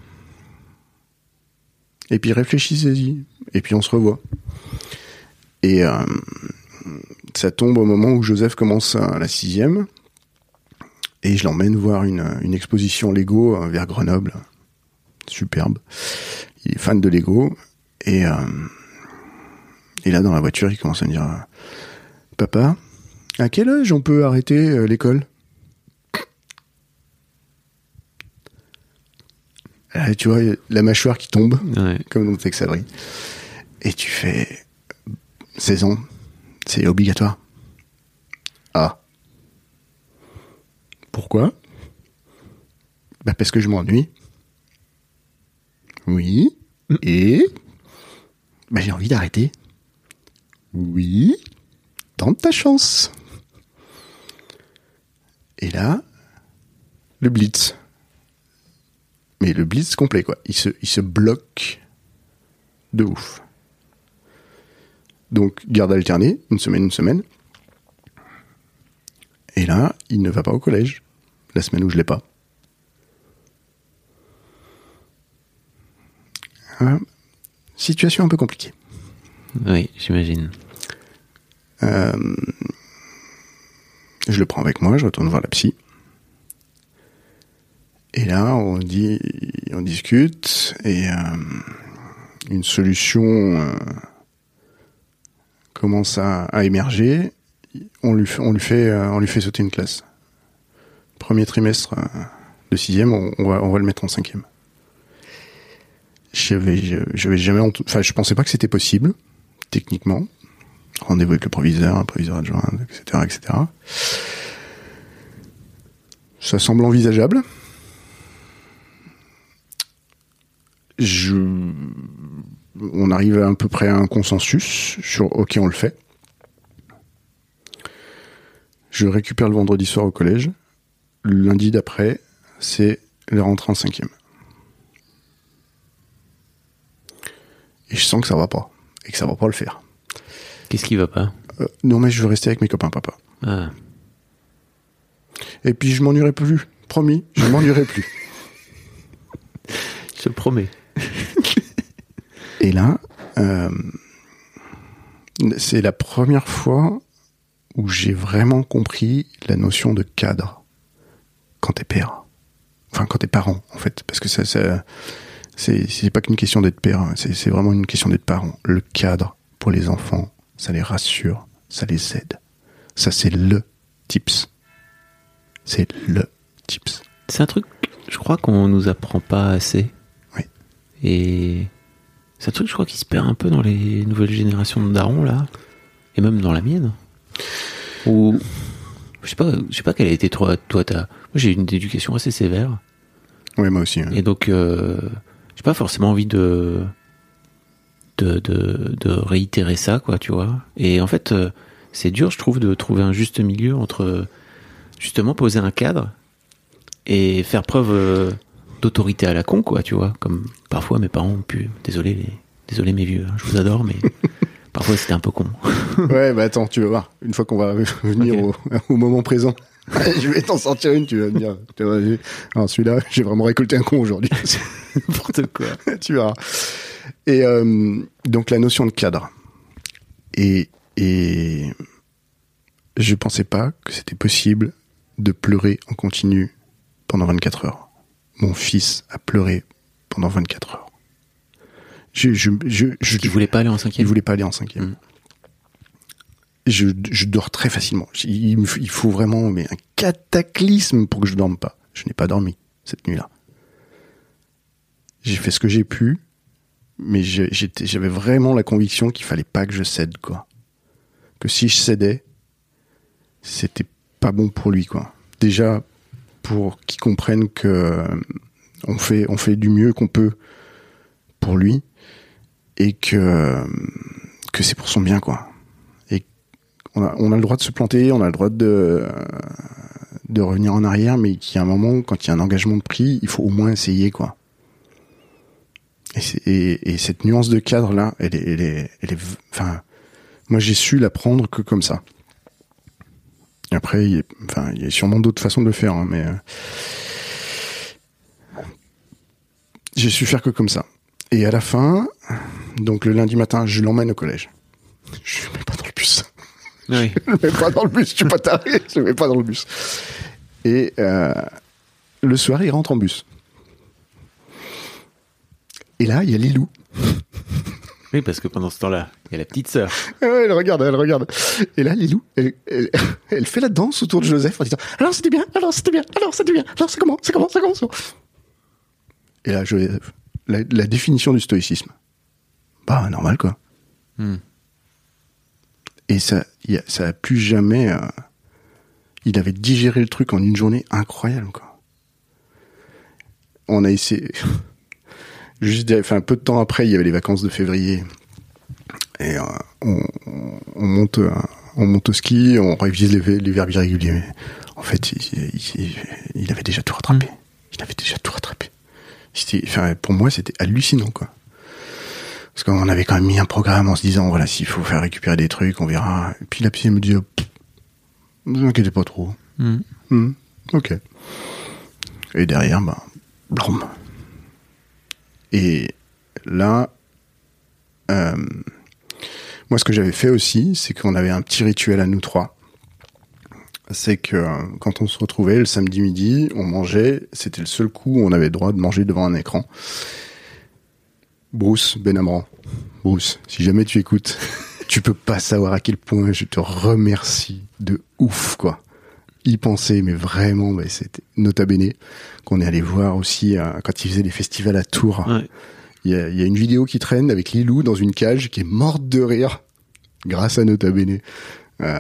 Et puis réfléchissez-y. Et puis on se revoit. Et euh, ça tombe au moment où Joseph commence à la sixième. Et je l'emmène voir une, exposition Lego euh, vers Grenoble. Superbe. Il est fan de Lego. Et, euh, là, dans la voiture, il commence à me dire euh, Papa, à quel âge on peut arrêter euh, l'école? Là, Tu vois, la mâchoire qui tombe, Ouais. comme dans Tex Avery. Et tu fais 16 ans, c'est obligatoire. Ah. Pourquoi? Bah parce que je m'ennuie. Oui. Et? Bah j'ai envie d'arrêter. Oui. Tente ta chance. Et là, le blitz. Mais le blitz complet, quoi. Il se, il se bloque de ouf. Donc, garde alternée, une semaine, une semaine. Et là, il ne va pas au collège. La semaine où je l'ai pas. Ah, situation un peu compliquée. Oui, j'imagine. Euh, je le prends avec moi, je retourne voir la psy. Et là, on dit, on discute et euh, une solution euh, commence à, à émerger. On lui, fait- on lui fait, euh, on lui fait sauter une classe. Premier trimestre euh, de sixième, on, on va, on va le mettre en cinquième. Je vais, je, je vais jamais, enfin, je pensais pas que c'était possible techniquement rendez-vous avec le proviseur, un proviseur adjoint, etc., etc. Ça semble envisageable. Je... On arrive à, à peu près à un consensus sur OK, on le fait. Je récupère le vendredi soir au collège. Le lundi d'après, c'est la rentrée en cinquième. Et je sens que ça va pas. Et que ça va pas le faire. Qu'est-ce qui va pas? Euh, non, mais je veux rester avec mes copains, papa. Ah, Et puis je m'ennuierai plus. Promis, je m'ennuierai plus. je le promets. Et là, euh, c'est la première fois où j'ai vraiment compris la notion de cadre quand t'es père. Enfin, quand t'es parent, en fait. Parce que ça, c'est, pas qu'une question d'être père, hein. c'est, c'est vraiment une question d'être parent. Le cadre pour les enfants, ça les rassure, ça les aide. Ça, c'est le tips. C'est le tips. C'est un truc, je crois qu'on nous apprend pas assez. Et c'est un truc, je crois, qui se perd un peu dans les nouvelles générations de darons, là. Et même dans la mienne. Ou, je sais pas, je sais pas quelle a été toi, toi, t'as, moi j'ai une éducation assez sévère. Oui, moi aussi. hein. Et donc, euh, j'ai pas forcément envie de, de, de, de réitérer ça, quoi, tu vois. Et en fait, euh, c'est dur, je trouve, de trouver un juste milieu entre, justement, poser un cadre et faire preuve euh, d'autorité à la con, quoi, tu vois. Comme parfois mes parents ont pu. Désolé, les, désolé mes vieux, hein, je vous adore, mais parfois c'était un peu con. Ouais, bah attends, tu vas voir. Une fois qu'on va venir au, au moment présent, je vais t'en sortir une, tu vas me dire. tu vas- j'ai- Alors celui-là, j'ai vraiment récolté un con aujourd'hui. N'importe quoi. tu verras. Et euh, donc la notion de cadre. Et, et je pensais pas que c'était possible de pleurer en continu pendant 24 heures. Mon fils a pleuré pendant 24 heures. Je, je, je, je, voulait pas aller en il cinquième. voulait pas aller en cinquième. Mm. Je, je dors très facilement. Il, il faut vraiment mais un cataclysme pour que je dorme pas. Je n'ai pas dormi cette nuit-là. J'ai fait ce que j'ai pu, mais j'avais vraiment la conviction qu'il fallait pas que je cède, quoi. Que si je cédais, c'était pas bon pour lui, quoi. Déjà, pour qu'il comprenne que on fait, on fait du mieux qu'on peut pour lui et que, que c'est pour son bien, quoi. Et on a, on a le droit de se planter, on a le droit de, de revenir en arrière, mais qu'il y a un moment, quand il y a un engagement de prix, il faut au moins essayer, quoi. Et, et, et cette nuance de cadre là, elle est, elle est, enfin, moi j'ai su la prendre que comme ça. Après, il y a, enfin, il y a sûrement d'autres façons de le faire, hein, mais euh, j'ai su faire que comme ça. Et à la fin, donc le lundi matin, je l'emmène au collège. Je le mets pas dans le bus. Oui. Je le mets pas dans le bus. Je suis pas taré. Je le mets pas dans le bus. Et euh, le soir, il rentre en bus. Et là, il y a Lilou. Oui, parce que pendant ce temps-là, il y a la petite sœur. Ah ouais, elle regarde, elle regarde. Et là, Lilou, elle, elle, elle fait la danse autour de Joseph en disant Alors c'était bien, alors c'était bien, alors c'était bien, alors c'est comment, c'est comment, c'est comment. c'est comment? Et là, Joseph, la, la définition du stoïcisme. Bah, normal quoi. Hmm. Et ça, y a, ça a plus jamais. euh, il avait digéré le truc en une journée incroyable quoi. On a essayé. Juste, enfin, peu de temps après, il y avait les vacances de février. Et euh, on, on monte, euh, on monte au ski, on révise les, les verbes irréguliers. Mais en fait, il, il- il avait déjà tout rattrapé. Il avait déjà tout rattrapé. C'était- Enfin, pour moi, c'était hallucinant, quoi. Parce qu'on avait quand même mis un programme en se disant, voilà, s'il faut faire récupérer des trucs, on verra. Et puis la psy me dit, ne vous inquiétez pas trop. Hmm. Hmm, ok. Et derrière, bah, blam. Et là, euh, moi, ce que j'avais fait aussi, c'est qu'on avait un petit rituel à nous trois. C'est que euh, quand on se retrouvait le samedi midi, on mangeait. C'était le seul coup où on avait le droit de manger devant un écran. Bruce Benamran, Bruce, si jamais tu écoutes, tu peux pas savoir à quel point je te remercie de ouf, quoi y penser, mais vraiment, bah, c'était nota bene qu'on est allé voir aussi euh, quand il faisait les festivals à Tours. Ouais. Il y, a, il y a une vidéo qui traîne avec Lilou dans une cage qui est morte de rire grâce à nota bene. Euh,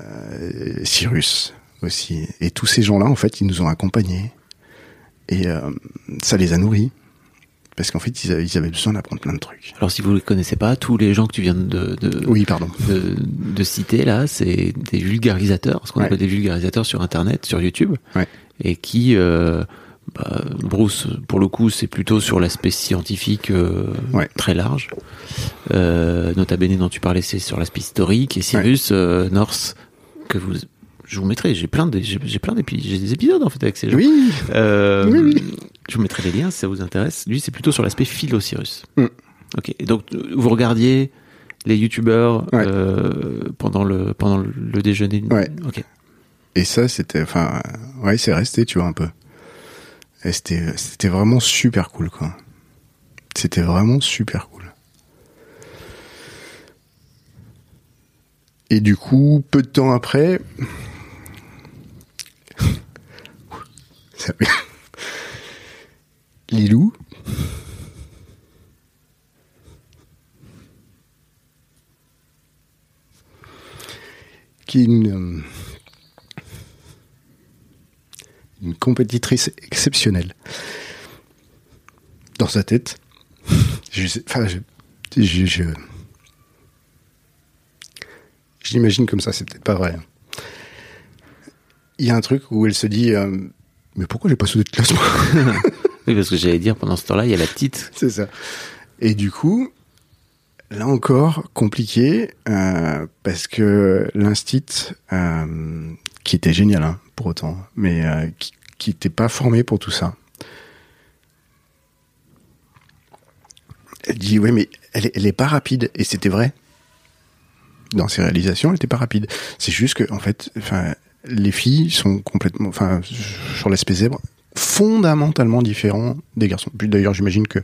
euh, Cyrus aussi. Et tous ces gens-là, en fait, ils nous ont accompagnés. Et euh, ça les a nourris. Parce qu'en fait, ils avaient, ils avaient besoin d'apprendre plein de trucs. Alors, si vous ne les connaissez pas, tous les gens que tu viens de, de, Oui, pardon. de, de citer là, c'est des vulgarisateurs, ce qu'on Ouais. appelle des vulgarisateurs sur Internet, sur YouTube, Ouais. et qui, euh, bah, Bruce, pour le coup, c'est plutôt sur l'aspect scientifique euh, Ouais. très large. Euh, Nota Bene dont tu parlais, c'est sur l'aspect historique, et Cyrus euh, North, que vous, je vous mettrai, j'ai plein de, j'ai j'ai plein d'épisodes, j'ai des épisodes en fait avec ces gens. Oui, Euh, Oui, oui. Je vous mettrai les liens si ça vous intéresse. Lui, c'est plutôt sur l'aspect philo-Cyrus. Mm. Ok. Et donc, vous regardiez les youtubeurs Ouais. euh, pendant le pendant le déjeuner. Ouais. Ok. Et ça, c'était, enfin, ouais, c'est resté, tu vois, un peu. Et c'était, c'était vraiment super cool, quoi. C'était vraiment super cool. Et du coup, peu de temps après, Lilou, qui est une, euh, une compétitrice exceptionnelle. Dans sa tête, je comme ça, c'est peut-être pas vrai. Il y a un truc où elle se dit, euh, mais pourquoi j'ai pas sauté de classe moi Oui, parce que j'allais dire pendant ce temps-là, il y a la petite. C'est ça. Et du coup, là encore, compliqué, euh, parce que l'instit, euh, qui était génial, hein, pour autant, mais euh, qui, qui était pas formé pour tout ça. Elle dit, ouais, mais elle, elle est pas rapide, et c'était vrai. Dans ses réalisations, elle était pas rapide. C'est juste que, en fait, enfin, les filles sont complètement, enfin, sur l'aspect zèbre, fondamentalement différents des garçons. D'ailleurs, j'imagine que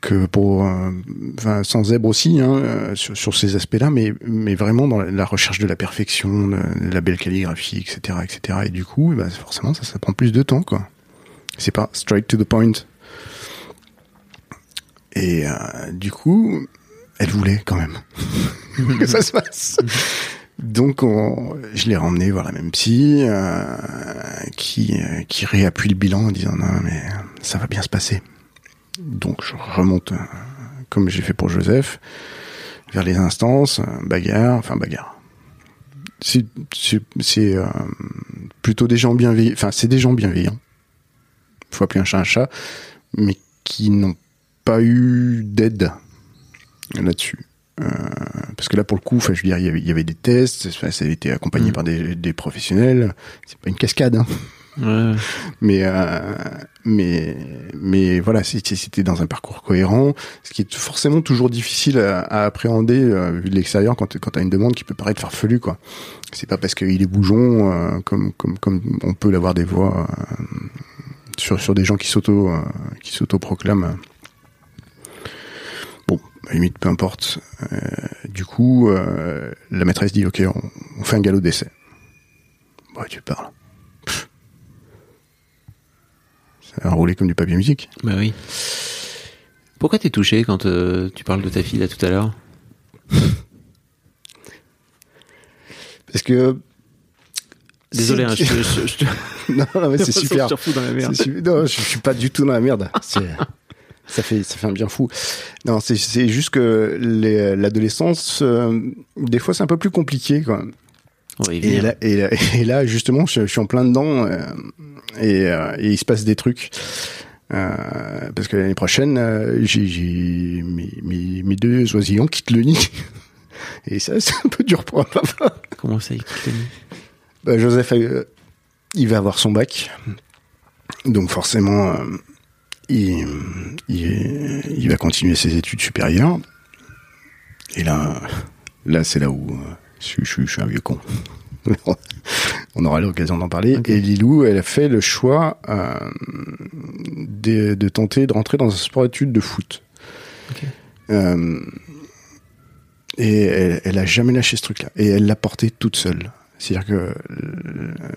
que pour, euh, enfin, sans zèbre aussi, hein, euh, sur, ces aspects-là, mais mais vraiment dans la, recherche de la perfection, de la belle calligraphie, etc., etc. Et du coup, bah, forcément, ça, ça prend plus de temps, quoi. C'est pas straight to the point. Et euh, du coup, elle voulait quand même que ça se passe. Donc, on, je l'ai remmené voir la même psy, euh, qui, euh, qui réappuie le bilan en disant non, mais ça va bien se passer. Donc, je remonte, euh, comme j'ai fait pour Joseph, vers les instances, euh, bagarre, enfin bagarre. C'est, c'est, c'est, euh, plutôt des gens bienveillants, enfin, c'est des gens bienveillants. Faut appeler un chat un chat, mais qui n'ont pas eu d'aide là-dessus. Euh, parce que là, pour le coup, enfin, je veux dire, il y avait, il y avait des tests, ça a été accompagné Mm. par des, des professionnels. C'est pas une cascade. Hein. Ouais. mais euh, mais mais voilà c'était dans un parcours cohérent ce qui est forcément toujours difficile à, à appréhender euh, vu de l'extérieur quand quand t'as une demande qui peut paraître farfelue quoi c'est pas parce qu'il est bougeon euh, comme comme comme on peut l'avoir des voix sur sur des gens qui s'auto qui s'auto proclament à la limite peu importe Euh, du coup euh, la maîtresse dit ok on, on fait un galop d'essai bah tu parles ça a roulé comme du papier musique Bah oui. Pourquoi t'es touché quand euh, tu parles de ta fille là tout à l'heure? Parce que. Désolé, hein, c'est- je, te- je, je te- non, non, mais c'est je super. te refous dans la merde. C'est su- Non, je, je suis pas du tout dans la merde. C'est- ça fait, ça fait un bien fou. Non, c'est, c'est juste que les- l'adolescence, euh, des fois, c'est un peu plus compliqué, va y Et là, et, là, et là, justement, je, je suis en plein dedans euh, et, euh, et il se passe des trucs. Parce que l'année prochaine, j'ai, mes, mes, mes deux oisillons quittent le nid. Et ça, c'est un peu dur pour un papa. Comment ça, il quitte la nuit Bah, Joseph, il va avoir son bac. Donc forcément, il, il, il va continuer ses études supérieures. Et là, là c'est là où euh, je, suis- je, suis- je suis un vieux con. On aura l'occasion d'en parler. Et Lilou, elle a fait le choix euh, de, de tenter de rentrer dans un sport études de foot. Euh, et elle, elle a jamais lâché ce truc-là. Et elle l'a porté toute seule. C'est-à-dire que euh,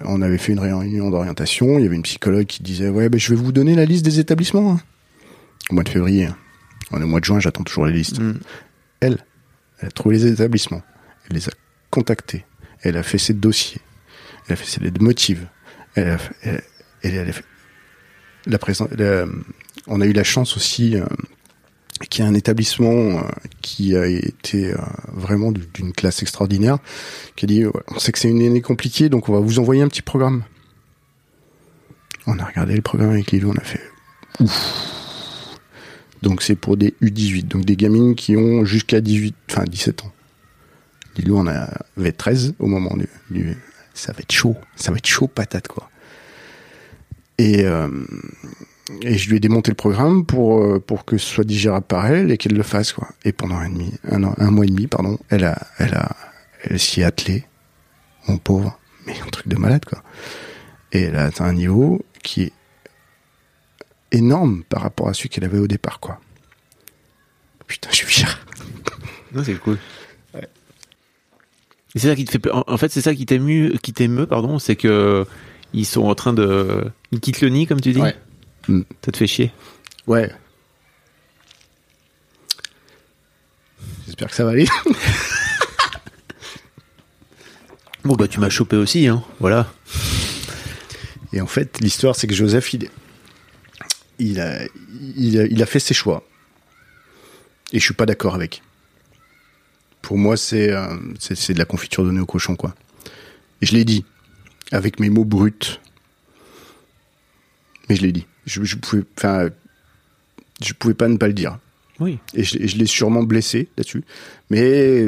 on avait fait une réunion d'orientation, il y avait une psychologue qui disait ouais ben je vais vous donner la liste des établissements hein. au mois de février. On est au mois de juin, j'attends toujours les listes. Mm. Elle, elle a trouvé les établissements, elle les a contactés, elle a fait ses dossiers, elle a fait ses motive, elle a fait, elle, elle- elle a fait la présent, la- on a eu la chance aussi euh, qu'il y a un établissement euh, qui a été euh, vraiment du- d'une classe extraordinaire, qui a dit on sait que c'est une année compliquée, donc on va vous envoyer un petit programme. On a regardé le programme avec Lilo, on a fait ouf. Donc c'est pour des U18, donc des gamines qui ont jusqu'à 18, enfin 17 ans. Lilo a- avait 13 au moment du, du- ça va être chaud, ça va être chaud patate quoi. Et euh, et je lui ai démonté le programme pour euh, pour que ce soit digérable par elle et qu'elle le fasse quoi. Et pendant un demi, un, an- un mois et demi pardon, elle a elle a elle s'y est attelée, mon pauvre, mais un truc de malade quoi. Et elle a atteint un niveau qui est énorme par rapport à celui qu'elle avait au départ quoi. Putain, je suis fier. Non, c'est cool. Et c'est ça qui te fait En fait, c'est ça qui t'émeut, qui t'émeut, pardon, c'est que ils sont en train de, ils quittent le nid, comme tu dis. Ouais. Mm. Ça te fait chier. Ouais. J'espère que ça va aller. Bon bah tu m'as chopé aussi, hein. Voilà. Et en fait, l'histoire, c'est que Joseph, il, il, a, il, a, il a fait ses choix. Et je suis pas d'accord avec. Pour moi, c'est euh, c'est de la confiture donnée au cochon, quoi. Et je l'ai dit, avec mes mots bruts. Mais je l'ai dit. Je, je pouvais, enfin, je pouvais pas ne pas le dire. Oui. Et je, l'ai sûrement blessé là-dessus. Mais,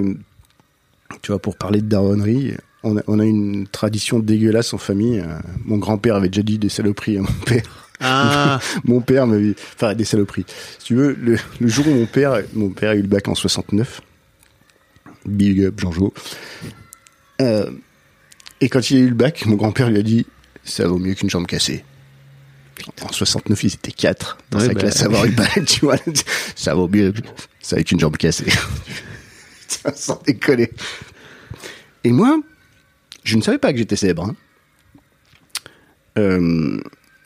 tu vois, pour parler de daronnerie, on a, on a une tradition dégueulasse en famille. Euh, Mon grand-père avait déjà dit des saloperies à mon père. Ah. Mon père m'avait, enfin, des saloperies. Si tu veux, le, le jour où mon père, mon père a eu le bac en 69, big up Jean-Jo, euh, et quand il a eu le bac, mon grand-père lui a dit, ça vaut mieux qu'une jambe cassée. En 69, ils étaient quatre dans Ouais, sa bah, classe à avoir le bac, tu vois. Ça vaut mieux, ça avec une jambe cassée. Sans déconner. Et moi, je ne savais pas que j'étais célèbre. hein. Euh,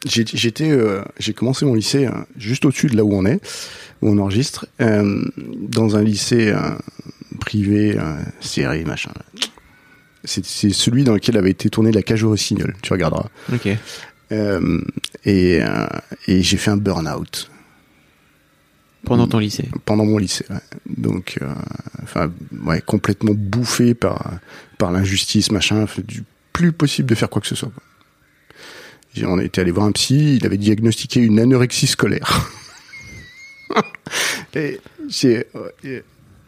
j'étais, euh, j'ai commencé mon lycée euh, juste au-dessus de là où on est, où on enregistre, dans un lycée privé, serré, machin. C'est celui dans lequel avait été tourné la cage au rossignol. Tu regarderas. Ok. Euh, et euh, et j'ai fait un burn-out Pendant ton lycée. pendant mon lycée. ouais. Donc, euh, enfin, ouais, complètement bouffé par par l'injustice, machin, du plus possible de faire quoi que ce soit. quoi. On était allé voir un psy, il avait diagnostiqué une anorexie scolaire. et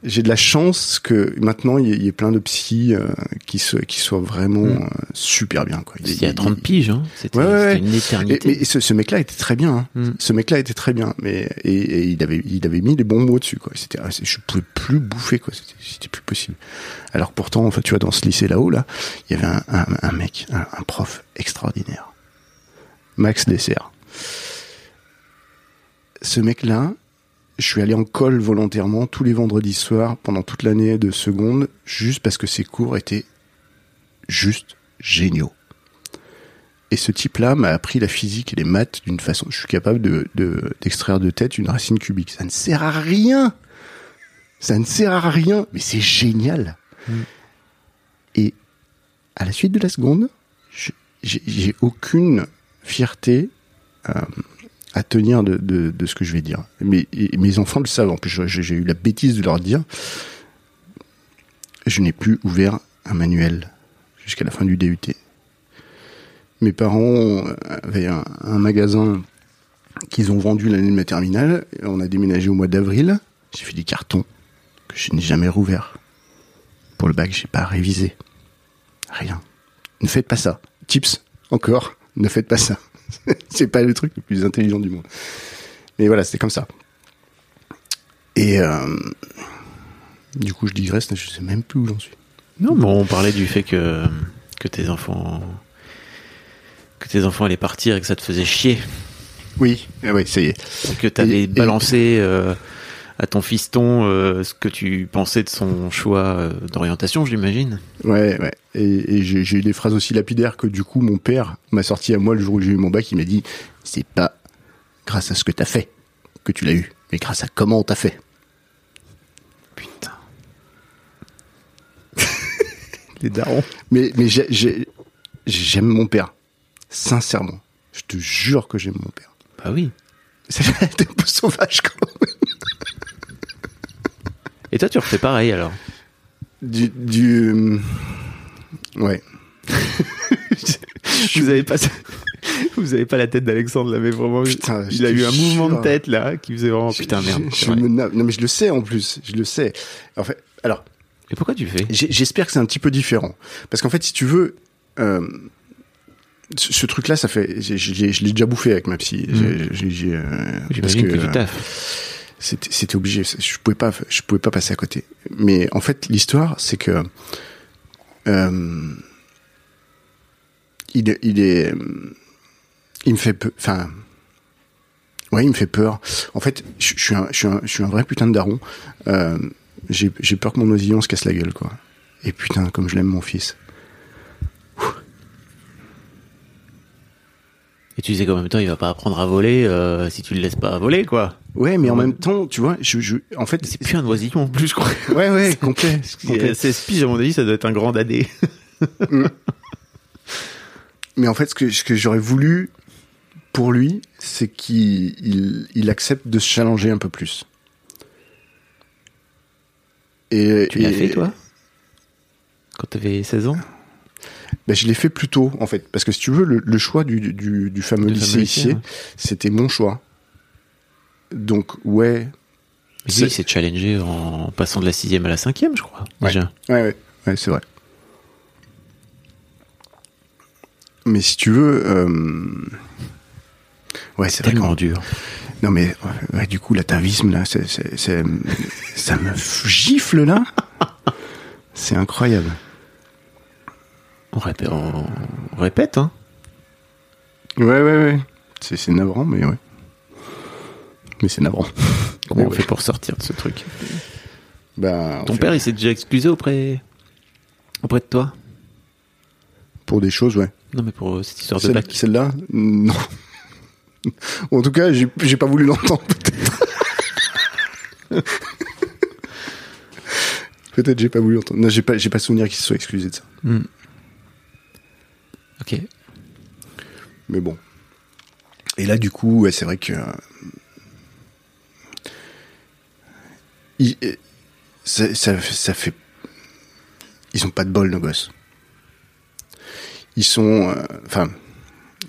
j'ai, de la chance que maintenant il y, ait- il y ait plein de psys euh, qui se, qui soient vraiment Mm. euh, super bien quoi. Il y a 30 piges, hein. C'était Ouais, ouais, une Et, éternité. mais ce, ce mec-là était très bien. hein. Mm. Ce mec-là était très bien, mais et, et il avait il avait mis les bons mots dessus quoi. C'était ah, je pouvais plus bouffer quoi. C'était plus possible. Alors que pourtant, enfin tu vois dans ce lycée là-haut là, il y avait un, un, un mec, un, un prof extraordinaire, Max Dessert. Ce mec-là, je suis allé en colle volontairement tous les vendredis soirs pendant toute l'année de seconde, juste parce que ses cours étaient juste géniaux. Et ce type-là m'a appris la physique et les maths d'une façon. Je suis capable de de- d'extraire de, tête une racine cubique. Ça ne sert à rien. Ça ne sert à rien, mais c'est génial. Et à la suite de la seconde, j'ai aucune fierté euh, à tenir de, ce que je vais dire. Mais mes enfants le savent. En plus, j'ai eu la bêtise de leur dire. Je n'ai plus ouvert un manuel jusqu'à la fin du DUT. Mes parents avaient un, un magasin qu'ils ont vendu l'année de ma terminale. On a déménagé au mois d'avril. J'ai fait des cartons que je n'ai jamais rouverts. Pour le bac, j'ai pas révisé. Rien. Ne faites pas ça. Tips, encore, ne faites pas ça. c'est pas le truc le plus intelligent du monde. Mais voilà, c'était comme ça. Et euh, du coup, je digresse, je sais même plus où j'en suis. Non, mais on parlait du fait que, que tes enfants. que tes enfants allaient partir et que ça te faisait chier. Oui, eh oui, ça y est. Et que t'avais Et- et- balancé euh, à ton fiston euh, ce que tu pensais de son choix euh, d'orientation, j'imagine. Ouais, ouais. Et, et j'ai eu des phrases aussi lapidaires que du coup mon père m'a sorti à moi le jour où j'ai eu mon bac. Il m'a dit c'est pas grâce à ce que t'as fait que tu l'as eu, mais grâce à comment on t'a fait. Putain. Les darons. Mais mais j'ai- j'ai- j'aime mon père, sincèrement. Je te jure que j'aime mon père. Bah oui. C'est un peu sauvage quand même. Et toi, tu refais pareil alors Du, du ouais. Vous avez pas. Vous avez pas la tête d'Alexandre là, mais vraiment. Putain, il a eu un mouvement de jure. tête là qui faisait vraiment. Putain, merde. Je, je me. Non mais je le sais en plus, je le sais. En fait, alors Et pourquoi tu fais? J'espère que c'est un petit peu différent. Parce qu'en fait, si tu veux, euh, ce, ce truc-là, ça fait, je l'ai déjà bouffé avec ma psy. J'ai- j'ai- j'ai, euh, parce que, que, tu taffes. C'était obligé. Je pouvais pas, je pouvais pas passer à côté. Mais en fait, l'histoire, c'est que euh, il, il est, il me fait enfin. Ouais, il me fait peur. En fait, je, suis un, je suis un, je suis un vrai putain de daron. Euh, j'ai, j'ai peur que mon oisillon se casse la gueule, quoi. Et putain, comme je l'aime mon fils. Et tu disais qu'en même temps, il va pas apprendre à voler euh, si tu le laisses pas voler, quoi. Ouais, mais en même temps, tu vois, je, je, en fait, C'est plus un oisillon en plus, je crois. ouais, ouais, complet. 16 piges, à mon avis, ça doit être un grand dadé. Mais en fait, ce que, ce que j'aurais voulu pour lui, c'est qu'il il, il accepte de se challenger un peu plus. Et, Tu l'as fait, toi? Quand t'avais 16 ans? Ben, Je l'ai fait plus tôt, en fait. Parce que si tu veux, le, le choix du, du, du fameux Du lycée lycée, ici, ouais. c'était mon choix. Donc, ouais. Mais C'est- lui, il s'est challengé en passant de la 6 à la 5 je crois. Ouais. Déjà. Ouais, ouais, ouais c'est vrai. Mais si tu veux, euh... ouais, c'est. Tellement dur. Non mais ouais, du coup l'atavisme là, c'est, ça me gifle là. C'est incroyable. On répète, on, on répète hein. Ouais, ouais, ouais. C'est, navrant, mais ouais. Mais c'est navrant. Comment Mais on ouais. fait pour sortir de ce truc Bah, on Ton fait père, il s'est déjà excusé auprès, auprès de toi pour des choses, ouais. Non, mais pour euh, cette histoire de Celle, bac. celle-là, non. en tout cas, j'ai, pas voulu l'entendre. Peut-être. peut-être j'ai pas voulu l'entendre. Non, j'ai pas, pas souvenir qu'il se soit excusé de ça. Hmm. Ok. Mais bon. Et là, du coup, ouais, c'est vrai que. euh, il- euh, ça, ça, ça fait. Ils ont pas de bol, nos gosses. Ils sont. euh, Enfin,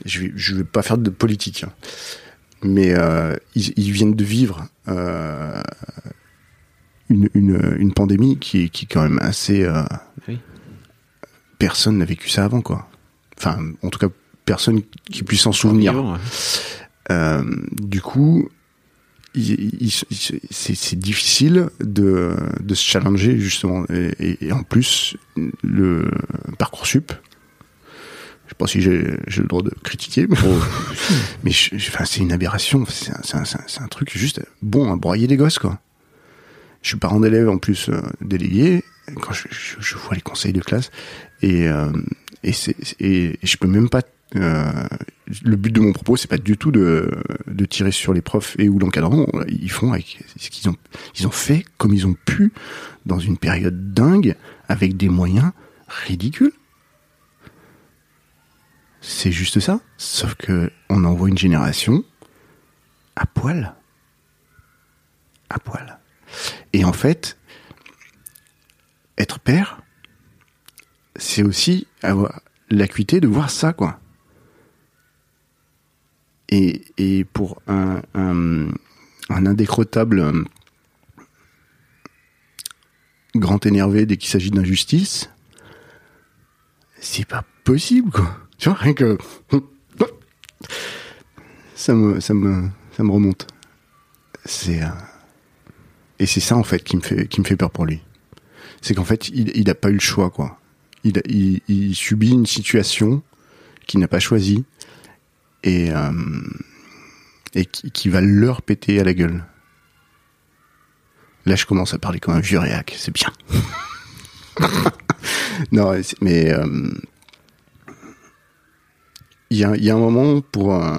je je vais pas faire de politique. hein. Mais euh, ils, ils viennent de vivre euh, une, une, une pandémie qui, est- qui est quand même assez. Oui. Personne n'a vécu ça avant, quoi. Enfin, en tout cas, personne qui puisse s'en souvenir. Ouais. Euh, du coup, c'est difficile de, de se challenger justement. Et, et- et en plus, le parcoursup. Je sais pas si j'ai le droit de critiquer, mais, mais je- je- enfin, c'est une aberration. C'est un, truc juste bon à broyer les gosses, quoi. Je suis parent d'élèves en plus euh, délégué. Quand je, je- je vois les conseils de classe et euh, et c'est et, je peux même pas. euh, le but de mon propos, c'est pas du tout de de tirer sur les profs et ou l'encadrant. Ils font avec ce qu'ils ont ils ont fait comme ils ont pu dans une période dingue avec des moyens ridicules. C'est juste ça. Sauf que on envoie une génération à poil. À poil. Et en fait, être père, c'est aussi avoir l'acuité de voir ça, quoi. Et, et pour un, un, un indécrottable euh, grand énervé dès qu'il s'agit d'injustice, c'est pas possible, quoi. Tu vois, rien que. Ça me, ça me, ça me remonte. C'est. euh, Et c'est ça, en fait, qui me fait, qui me fait peur pour lui. C'est qu'en fait, il, il a pas eu le choix, quoi. Il, subit une situation qu'il n'a pas choisie et, euh, et qui, va leur péter à la gueule. Là, je commence à parler comme un vieux réac, c'est bien. non, mais euh, il y, a, un moment pour euh,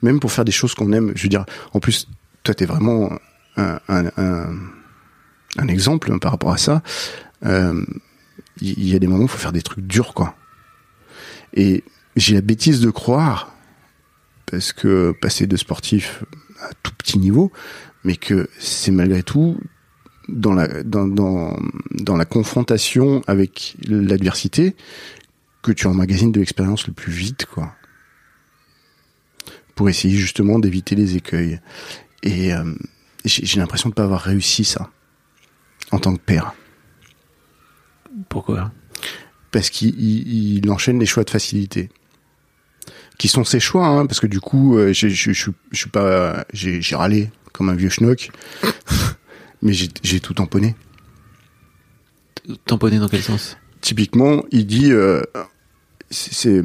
même pour faire des choses qu'on aime. Je veux dire, en plus, toi, t'es vraiment un, un, exemple par rapport à ça. Il y, a des moments où il faut faire des trucs durs, quoi. Et j'ai la bêtise de croire, parce que passer de sportif à tout petit niveau, mais que c'est malgré tout dans la dans, dans, dans la confrontation avec l'adversité que tu emmagasines de l'expérience le plus vite quoi. Pour essayer justement d'éviter les écueils. Et euh, j'ai l'impression de pas avoir réussi ça en tant que père Pourquoi? Parce qu'il il, il enchaîne les choix de facilité. Qui sont ses choix hein, parce que du coup euh, j'ai- je suis pas j'ai râlé comme un vieux schnock mais j'ai tout tamponné. Tamponné dans quel sens? Typiquement il dit euh, c'est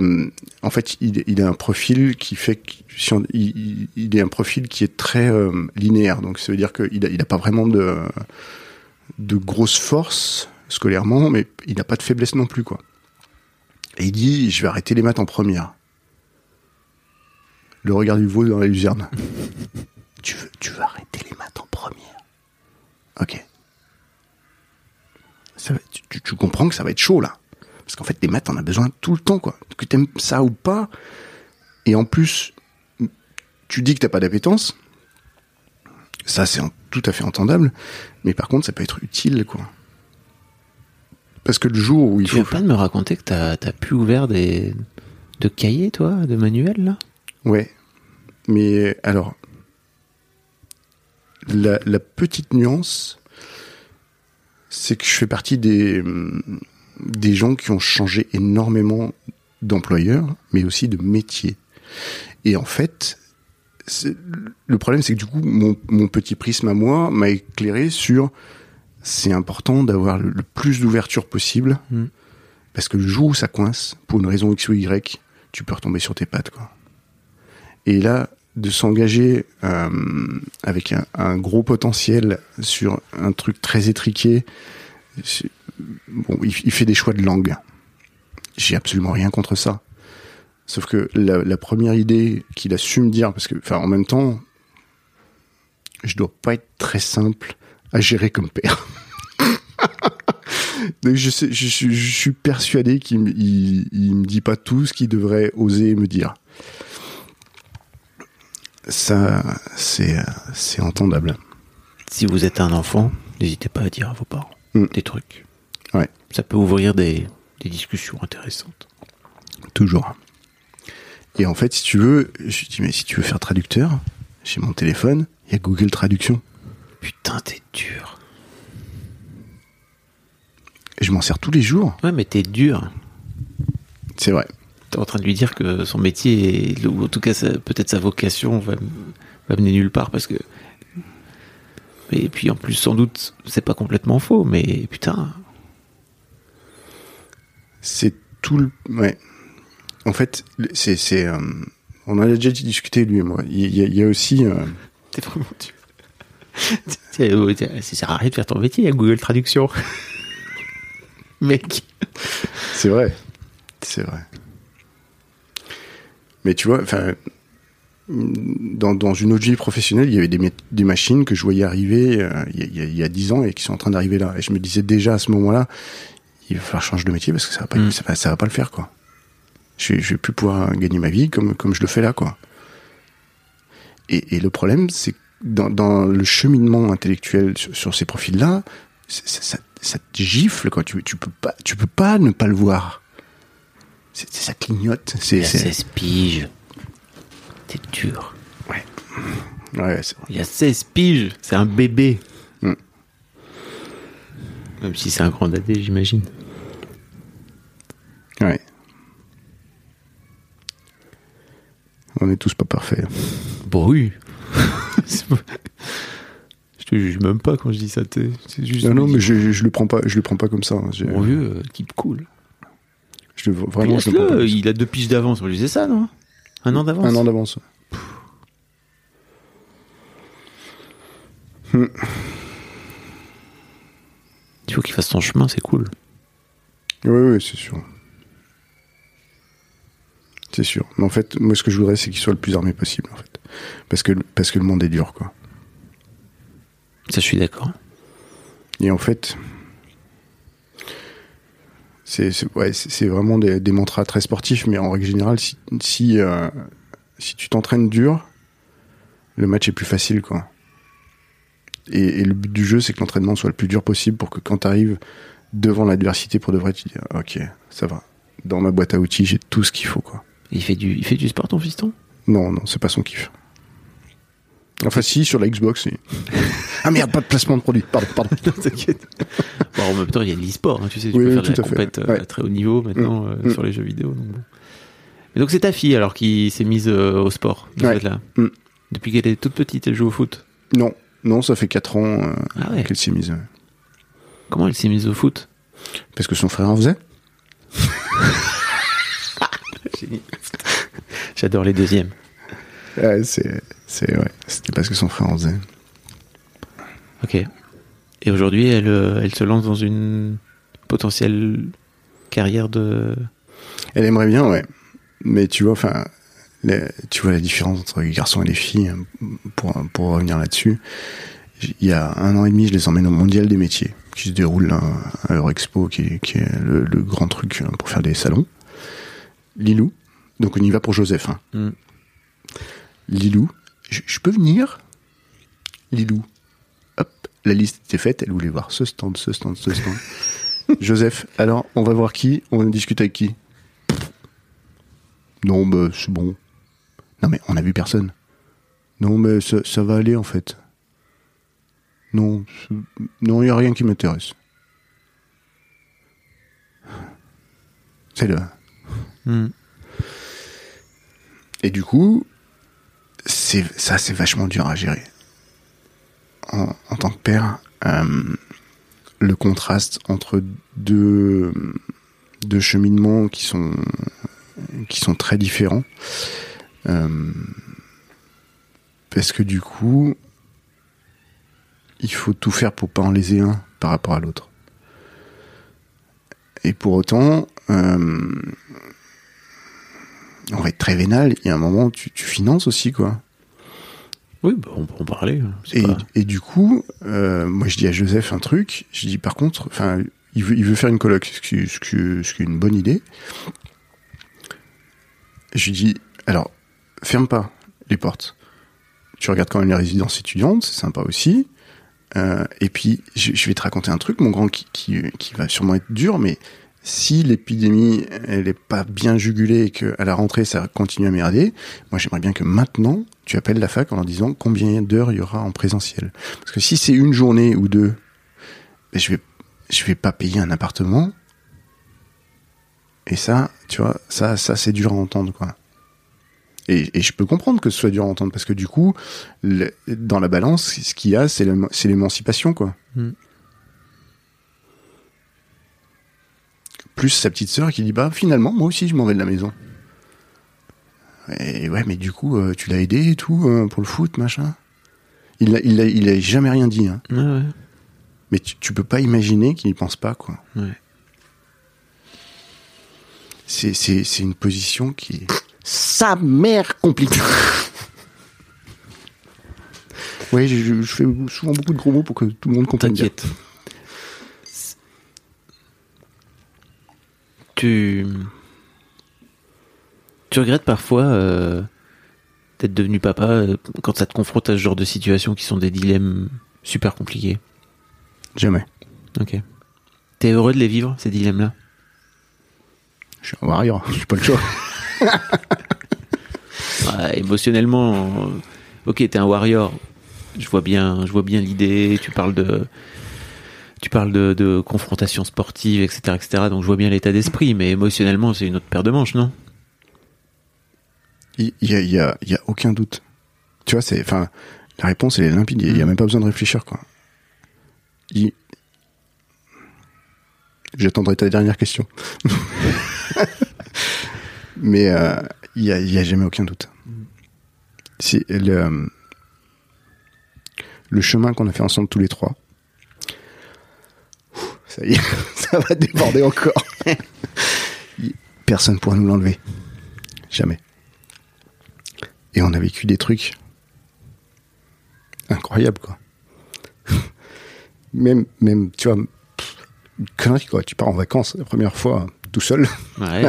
en fait il, il a un profil qui fait que si on- il, il- il a un profil qui est très euh, linéaire. Donc ça veut dire qu'il a, il a pas vraiment de de grosses forces scolairement mais il n'a pas de faiblesse non plus quoi et il dit je vais arrêter les maths en première le regard du veau dans la luzerne tu veux tu veux arrêter les maths en première? Ok ça tu, comprends que ça va être chaud là. Parce qu'en fait, les maths, t'en as besoin tout le temps, quoi. Que t'aimes ça ou pas. Et en plus, tu dis que t'as pas d'appétence. Ça, c'est tout à fait entendable. Mais par contre, ça peut être utile, quoi. Parce que le jour où il Tu faut. viens pas de me raconter que t'as as plus ouvert des de cahiers, toi, de manuels, là? Ouais. Mais alors, la, la petite nuance, c'est que je fais partie des, des gens qui ont changé énormément d'employeurs, mais aussi de métier. Et en fait, le problème, c'est que du coup, mon, mon petit prisme à moi m'a éclairé sur c'est important d'avoir le, le plus d'ouverture possible, Mm. parce que le jour où ça coince, pour une raison X ou Y, tu peux retomber sur tes pattes, quoi. Et là, de s'engager euh, avec un, un gros potentiel sur un truc très étriqué, bon, il, il fait des choix de langue. J'ai absolument rien contre ça. Sauf que la, la première idée qu'il a su me dire, parce que, enfin, en même temps, je dois pas être très simple à gérer comme père. Donc je, sais, je, suis- je suis persuadé qu'il il, il me dit pas tout ce qu'il devrait oser me dire. Ça, c'est, c'est entendable. Si vous êtes un enfant, n'hésitez pas à dire à vos parents Mm. des trucs. Ouais. Ça peut ouvrir des, des discussions intéressantes. Toujours. Et en fait, si tu veux, je dis, mais si tu veux faire traducteur, j'ai mon téléphone, il y a Google Traduction. Putain, t'es dur. Je m'en sers tous les jours. Ouais, mais t'es dur. C'est vrai. T'es en train de lui dire que son métier, est- ou en tout cas peut-être sa vocation, va, va mener nulle part parce que. Et puis en plus, sans doute, c'est pas complètement faux, mais putain. C'est tout le. Ouais. En fait, c'est. c'est euh, on en a déjà discuté, lui et moi. Il y a, il y a aussi. euh, T'es vraiment dur. Euh, Ça sert à rien de faire ton métier, y a Google Traduction. Mec. C'est vrai. C'est vrai. Mais tu vois, enfin, dans, dans une autre vie professionnelle, il y avait des, machines que je voyais arriver euh, il y, a- 10 ans et qui sont en train d'arriver là. Et je me disais déjà à ce moment-là, il va falloir changer de métier parce que ça va pas, Mm. ça va, ça va pas le faire, quoi. Je, je vais plus pouvoir gagner ma vie comme, comme je le fais là, quoi. Et, et le problème, c'est que dans, dans le cheminement intellectuel sur, sur ces profils-là, c'est- c'est- ça, ça te gifle, quoi. Tu, tu peux pas, tu peux pas ne pas le voir. C'est, c'est- ça clignote. C'est, Il y a c'est- 16 piges. T'es dur. ouais, c'est vrai. Il y a 16 piges. C'est un bébé. Mm. Même si c'est un grand dadé, j'imagine. Ouais. On est tous pas parfaits. Bon, oui. Je te juge même pas quand je dis ça. C'est juste. Non, non, mais je, je le prends pas, je le prends pas comme ça. hein. Je, Mon vieux, euh, type cool. je vraiment, je le prends pas comme ça. il a deux piges d'avance. Lui disait ça, non Un an d'avance Un an d'avance. Il faut qu'il fasse son chemin, c'est cool. Oui, oui, c'est sûr. C'est sûr. Mais en fait, moi, ce que je voudrais, c'est qu'il soit le plus armé possible, en fait. Parce que, parce que le monde est dur, quoi. Ça, je suis d'accord. Et en fait, c'est ouais, vraiment des, des mantras très sportifs, mais en règle générale, si, si, euh, si tu t'entraînes dur, le match est plus facile, quoi. Et, et le but du jeu, c'est que l'entraînement soit le plus dur possible pour que quand tu arrives devant l'adversité pour de vrai, tu dis ok, ça va. Dans ma boîte à outils, j'ai tout ce qu'il faut, quoi. Il fait du, il fait du sport, ton fiston? Non, non, c'est pas son kiff. Enfin, si, sur la Xbox, si. ah merde, pas de placement de produit. Pardon, pardon. T'inquiète. Bon, en même temps, il y a de l'e-sport, hein, tu sais, tu Oui, peux oui, faire de la compète euh, Ouais. à très haut niveau maintenant Mm. euh, Mm. sur les jeux vidéo. Donc bon. Et donc c'est ta fille alors qui s'est mise euh, au sport Ouais. fait, là. Mm. Depuis qu'elle est toute petite, elle joue au foot? Non, non, ça fait 4 ans euh, Ah ouais. qu'elle s'est mise. Comment elle s'est mise au foot? Parce que son frère en faisait. J'adore les deuxièmes. Ouais, c'est, c'est, ouais, c'était parce que son frère en faisait. Ok. Et aujourd'hui, elle, euh, elle se lance dans une potentielle carrière de. Elle aimerait bien, ouais. Mais tu vois, enfin, tu vois la différence entre les garçons et les filles, hein, pour, pour revenir là-dessus. Il y a un an et demi, je les emmène au Mondial des métiers, qui se déroule là, à Eurexpo, qui, est- qui est le, le grand truc hein, pour faire des salons. Lilou, donc on y va pour Joseph. Hein. Mm. Lilou, je, peux venir? Lilou, hop, la liste était faite, elle voulait voir ce stand, ce stand, ce stand. Joseph, alors, on va voir qui? On discute avec qui? Non, bah, c'est bon. Non, mais on a vu personne. Non, mais ça, ça va aller, en fait. Non, non, il n'y a rien qui m'intéresse. C'est le. Hmm. Et du coup, c'est ça, c'est vachement dur à gérer. En, tant que père, euh, le contraste entre deux, deux cheminements qui sont, qui sont très différents. Euh, parce que du coup, il faut tout faire pour pas en léser un par rapport à l'autre. Et pour autant, euh, on va être très vénal, il y a un moment, tu, tu finances aussi, quoi. Oui, bah, on peut en parler. hein, Et, pas- et du coup, euh, moi je dis à Joseph un truc, je dis par contre, enfin, il veut, il veut faire une coloc, ce qui, ce, qui, ce qui est une bonne idée. Je lui dis, alors, ferme pas les portes. Tu regardes quand même les résidences étudiantes, c'est sympa aussi. Euh, et puis, je, je vais te raconter un truc, mon grand, qui, qui, qui va sûrement être dur, mais si l'épidémie, elle est pas bien jugulée et qu'à la rentrée, ça continue à merder, moi j'aimerais bien que maintenant, tu appelles la fac en leur disant combien d'heures il y aura en présentiel. Parce que si c'est une journée ou deux, ben, je vais je vais pas payer un appartement. Et ça, tu vois, ça, ça c'est dur à entendre, quoi. Et, et je peux comprendre que ce soit dur à entendre parce que du coup, dans la balance, ce qu'il y a, c'est l'éma- c'est l'émancipation, quoi. Mm. Plus sa petite sœur qui dit bah finalement moi aussi je m'en vais de la maison. Et ouais mais du coup euh, tu l'as aidé et tout euh, pour le foot machin? Il a, il a, il a jamais rien dit hein. Ouais, ouais. Mais tu, tu peux pas imaginer qu'il y pense pas quoi. Ouais. C'est c'est c'est une position qui est sa mère compliquée. oui, je, fais souvent beaucoup de gros mots pour que tout le monde comprenne. bien. Tu. Tu regrettes parfois euh, d'être devenu papa euh, quand ça te confronte à ce genre de situations qui sont des dilemmes super compliqués? Jamais. Ok. T'es heureux de les vivre, ces dilemmes-là? Je suis un warrior, j'ai pas le choix. Ouais, Émotionnellement, euh, ok, t'es un warrior. Je vois bien, je vois bien l'idée. Tu parles de, tu parles de, de confrontation sportive, etc., etc. Donc je vois bien l'état d'esprit, mais émotionnellement, c'est une autre paire de manches, non? Il y a, y a, y a aucun doute. Tu vois, c'est, enfin, la réponse elle est limpide. Il y a même pas besoin de réfléchir, quoi. Il- J'attendrai ta dernière question. Mais euh, il y a, il y a jamais aucun doute. C'est le, le chemin qu'on a fait ensemble tous les trois. Ça y est, ça va déborder encore. Personne pourra nous l'enlever. Jamais. Et on a vécu des trucs incroyables, quoi. même, même, tu vois, connerie, quoi. Tu pars en vacances la première fois tout seul Ouais.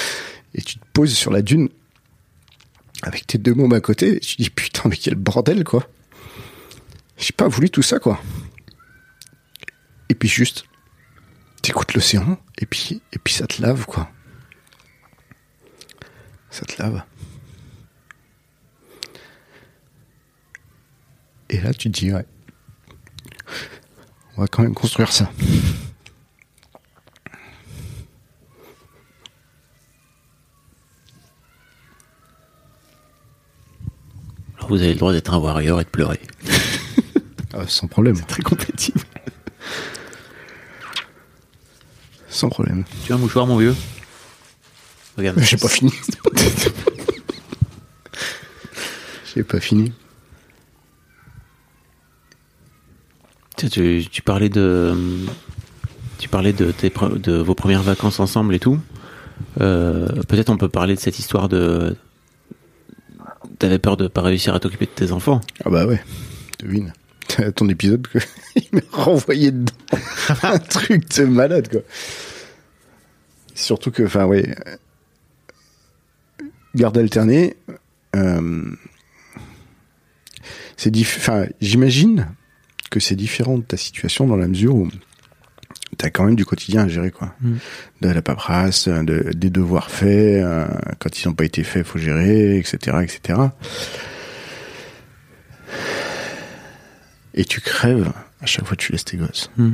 et tu te poses sur la dune avec tes deux mômes à côté et tu dis putain, mais quel bordel, quoi. J'ai pas voulu tout ça, quoi. Et puis juste, t'écoutes l'océan et puis, et puis ça te lave, quoi. Ça te lave. Et là, tu te dis, ouais. On va quand même construire ça. Alors, vous avez le droit d'être un warrior et de pleurer. Ah, sans problème. Très compétitif. Sans problème. Tu as un mouchoir, mon vieux? Regarde. J'ai pas fini. J'ai pas fini. Tiens, tu, tu parlais de tu parlais de, tes, de vos premières vacances ensemble et tout. Euh, Peut-être on peut parler de cette histoire de t'avais peur de pas réussir à t'occuper de tes enfants? Ah bah ouais, devine. Ton épisode que il m'a renvoyé dedans. Un truc de malade quoi. Surtout que, enfin ouais, euh, garde alternée, euh, c'est. Enfin, j'imagine que c'est différent de ta situation dans la mesure où t'as quand même du quotidien à gérer quoi. Mm. De la paperasse, de, des devoirs faits, euh, quand ils n'ont pas été faits, faut gérer, etc., etc. Et tu crèves à chaque fois que tu laisses tes gosses. Mm.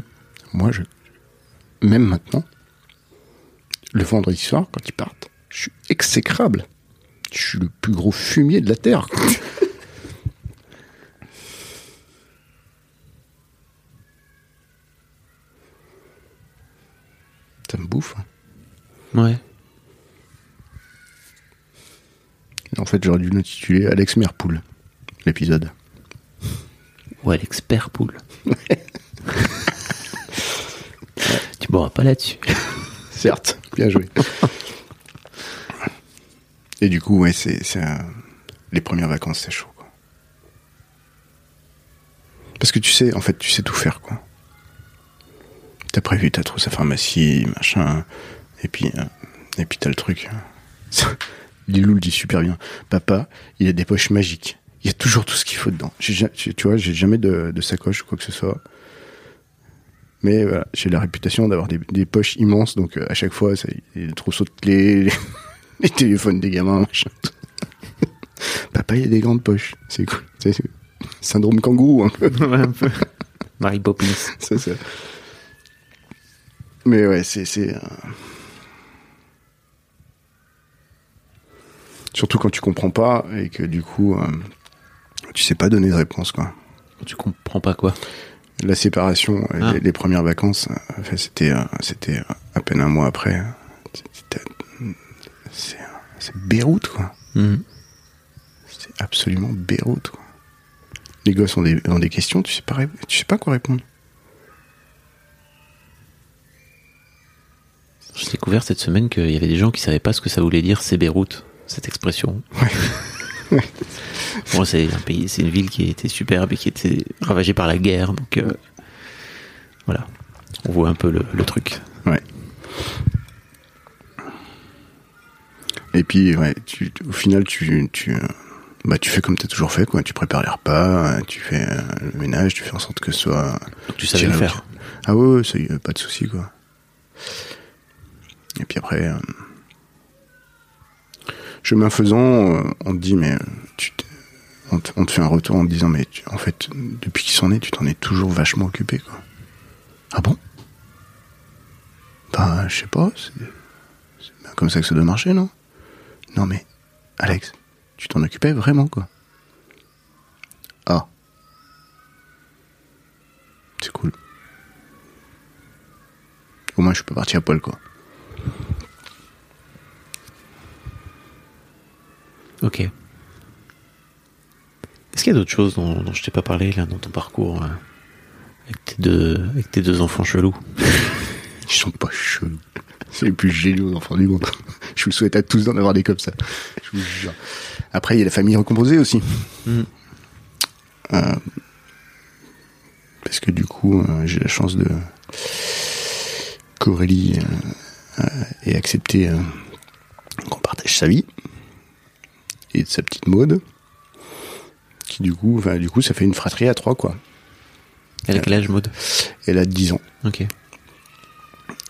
Moi, je, même maintenant, le vendredi soir, quand ils partent, je suis exécrable. Je suis le plus gros fumier de la terre. Ça me bouffe. hein. Ouais. En fait, j'aurais dû l'intituler Alex Merpoul, l'épisode. Ouais, l'expert poule. tu boiras pas là-dessus. Certes, bien joué. Et du coup, ouais, c'est, les premières vacances, c'est chaud, quoi. Parce que tu sais, en fait, tu sais tout faire, quoi. T'as prévu ta trousse à pharmacie, machin, et puis, euh, et puis t'as le truc. Lilou le dit super bien. Papa, il a des poches magiques. Il y a toujours tout ce qu'il faut dedans. J'ai, tu vois, j'ai jamais de, de sacoche ou quoi que ce soit. Mais voilà, j'ai la réputation d'avoir des, des poches immenses, donc euh, à chaque fois, c'est les trousseaux de clés, les, les téléphones des gamins, machin. Papa, il a des grandes poches. C'est cool. C'est c'est- syndrome kangourou, un peu. ouais, un peu. Marie Poppins. C'est ça. Mais ouais, c'est. c'est, euh, Surtout quand tu comprends pas et que du coup, euh, tu sais pas donner de réponse, quoi. Tu comprends pas quoi La séparation, Ah. les, les premières vacances, euh, enfin, c'était, euh, c'était euh, à peine un mois après. C'était- C'est, Beyrouth, quoi. Mhm. C'est absolument Beyrouth, quoi. Les gosses ont des, ont des questions, tu sais pas, tu sais pas quoi répondre. J'ai découvert cette semaine qu'il y avait des gens qui savaient pas ce que ça voulait dire c'est Beyrouth, cette expression. Moi, c'est un pays, c'est une ville qui était superbe et qui était ravagée par la guerre, donc euh, voilà, on voit un peu le, le truc. Ouais. Et puis, ouais, tu, au final, tu, tu, euh, bah, tu fais comme tu as toujours fait, quoi. Tu prépares les repas, euh, tu fais euh, le ménage, tu fais en sorte que ce soit. Donc tu savais le faire. Ah ouais, ça pas de souci, quoi. Et puis après, euh, chemin faisant, euh, on te dit, mais tu on, te, on te fait un retour en te disant, mais tu- en fait, depuis qu'ils sont nés, tu t'en es toujours vachement occupé, quoi. Ah bon? Bah, je sais pas, c'est bien comme ça que ça doit marcher, non? Non, mais, Alex, tu t'en occupais vraiment, quoi. Ah. C'est cool. Au moins, je peux partir à poil, quoi. Ok. Est-ce qu'il y a d'autres choses dont, dont je t'ai pas parlé là dans ton parcours euh, avec, tes deux, avec tes deux enfants chelous? Ils sont pas chelous. C'est les plus géniaux enfants du monde. Je vous souhaite à tous d'en avoir des comme ça. Je vous jure. Après, il y a la famille recomposée aussi. Mhm. Euh, parce que du coup, euh, j'ai la chance de qu'Aurélie euh, ait accepté qu'on partage sa vie et de sa petite mode. Qui du coup, enfin, du coup, ça fait une fratrie à trois, quoi. Elle a quel âge, Maud Elle a 10 ans. Ok.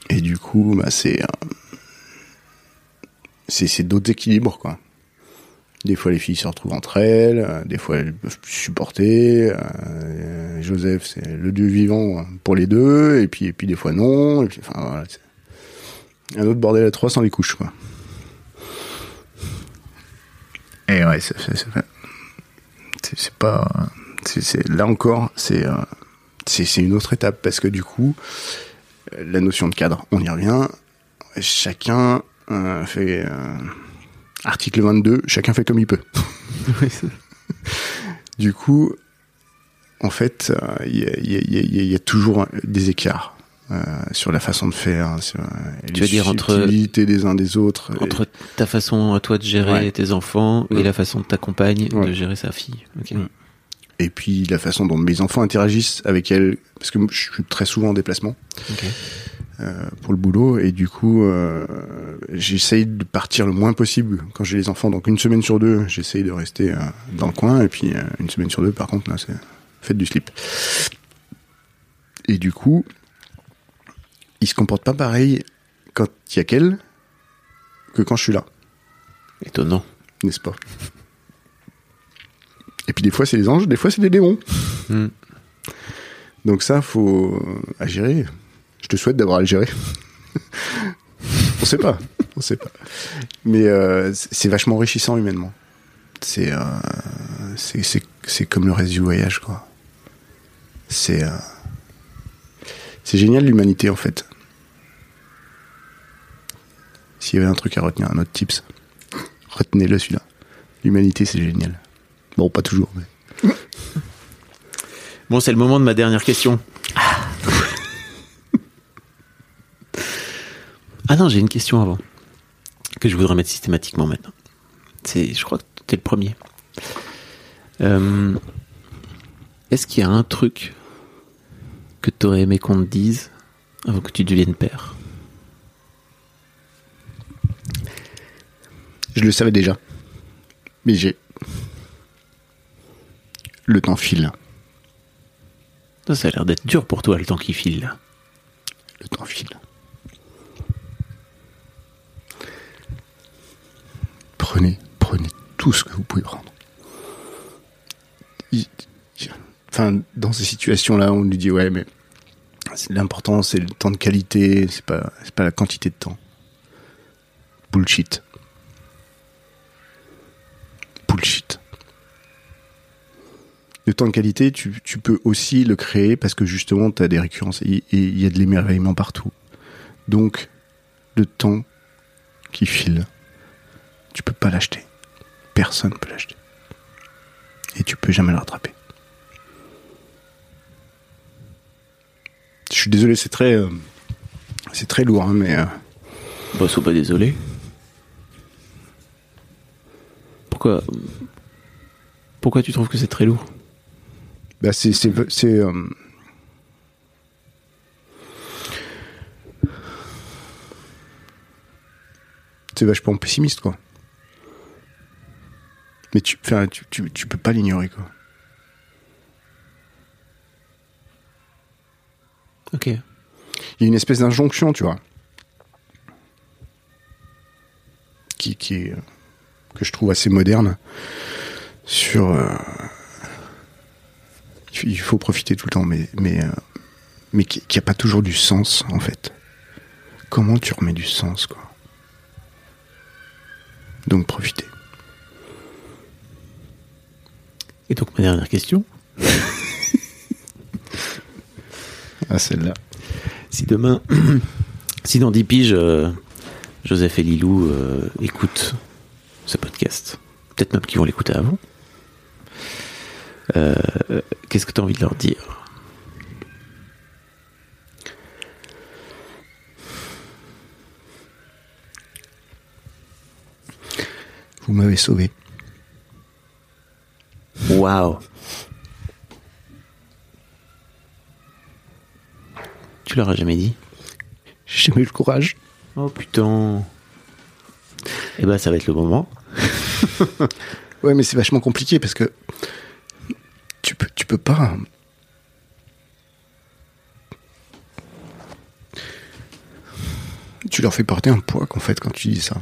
Et du coup, bah, c'est, c'est, d'autres équilibres, quoi. Des fois, les filles se retrouvent entre elles, euh, des fois, elles peuvent plus supporter. euh, Joseph, c'est le dieu vivant pour les deux, et puis, et puis des fois non. Et puis, enfin, voilà, un autre bordel à trois sans les couches, quoi. Et ouais, c'est, c'est pas, c'est, c'est, là encore, c'est, euh, c'est, une autre étape parce que du coup, la notion de cadre, on y revient. Chacun euh, fait euh, article 22, chacun fait comme il peut. du coup, en fait, il y, a, y y y toujours des écarts sur la façon de faire, sur euh, Tu les veux dire entre- des uns des autres. Entre ta façon à toi de gérer Ouais. tes enfants et la façon de ta compagne de gérer sa fille. Mm. Et puis la façon dont mes enfants interagissent avec elle, parce que je suis très souvent en déplacement. Euh, pour le boulot et du coup euh, j'essaye de partir le moins possible quand j'ai les enfants donc une semaine sur deux j'essaye de rester euh, dans le coin et puis euh, une semaine sur deux par contre là c'est faites du slip et du coup ils se comportent pas pareil quand il y a qu'elle que quand je suis là. Étonnant. n'est-ce pas? Et puis des fois c'est les anges des fois c'est des démons. Mm. donc ça faut euh, à gérer. Je te souhaite d'avoir à le gérer. On sait pas. On sait pas. Mais euh, c'est vachement enrichissant humainement. C'est euh, c'est comme le reste du voyage quoi. C'est euh, c'est génial l'humanité en fait s'il y avait un truc à retenir un autre tips retenez-le celui-là l'humanité c'est génial bon pas toujours mais Bon, c'est le moment de ma dernière question. Ah non, j'ai une question avant que je voudrais mettre systématiquement maintenant. C'est, je crois que t'es le premier. Euh, est-ce qu'il y a un truc que t'aurais aimé qu'on te dise avant que tu deviennes père? Je le savais déjà. Mais j'ai. Le temps file. Ça, ça a l'air d'être dur pour toi le temps qui file. Le temps file. Prenez, prenez tout ce que vous pouvez prendre. Enfin, dans ces situations-là, on lui dit ouais, mais C'est- L'important, c'est le temps de qualité, c'est pas, c'est pas la quantité de temps. Bullshit. Bullshit. Le temps de qualité, tu, tu peux aussi le créer parce que justement, tu as des récurrences et il y a de l'émerveillement partout. Donc, le temps qui file, tu peux pas l'acheter. Personne peut l'acheter. Et tu peux jamais le rattraper. Je suis désolé, c'est très, euh, c'est très lourd, hein, mais euh, Bah, sois pas désolé. Pourquoi Pourquoi tu trouves que c'est très lourd? Bah, c'est, c'est, c'est, euh, c'est vachement pessimiste, quoi. Mais tu, tu, tu, tu peux pas l'ignorer, quoi. Ok. Il y a une espèce d'injonction, tu vois, qui, qui est, euh, que je trouve assez moderne sur. euh, il faut profiter tout le temps, mais mais euh, mais qui, a pas toujours du sens en fait. Comment tu remets du sens, quoi? Donc profitez. Et donc ma dernière question, Ah celle-là. si demain, si dans 10 piges, euh, Joseph et Lilou euh, écoutent ce podcast, peut-être même qu'ils vont l'écouter avant, euh, qu'est-ce que tu as envie de leur dire? Vous m'avez sauvé. Waouh Tu leur as jamais dit? J'ai jamais eu le courage. Oh putain Eh ben ça va être le moment. Ouais, mais c'est vachement compliqué parce que tu peux, tu peux pas. Tu leur fais porter un poids qu'en fait quand tu dis ça.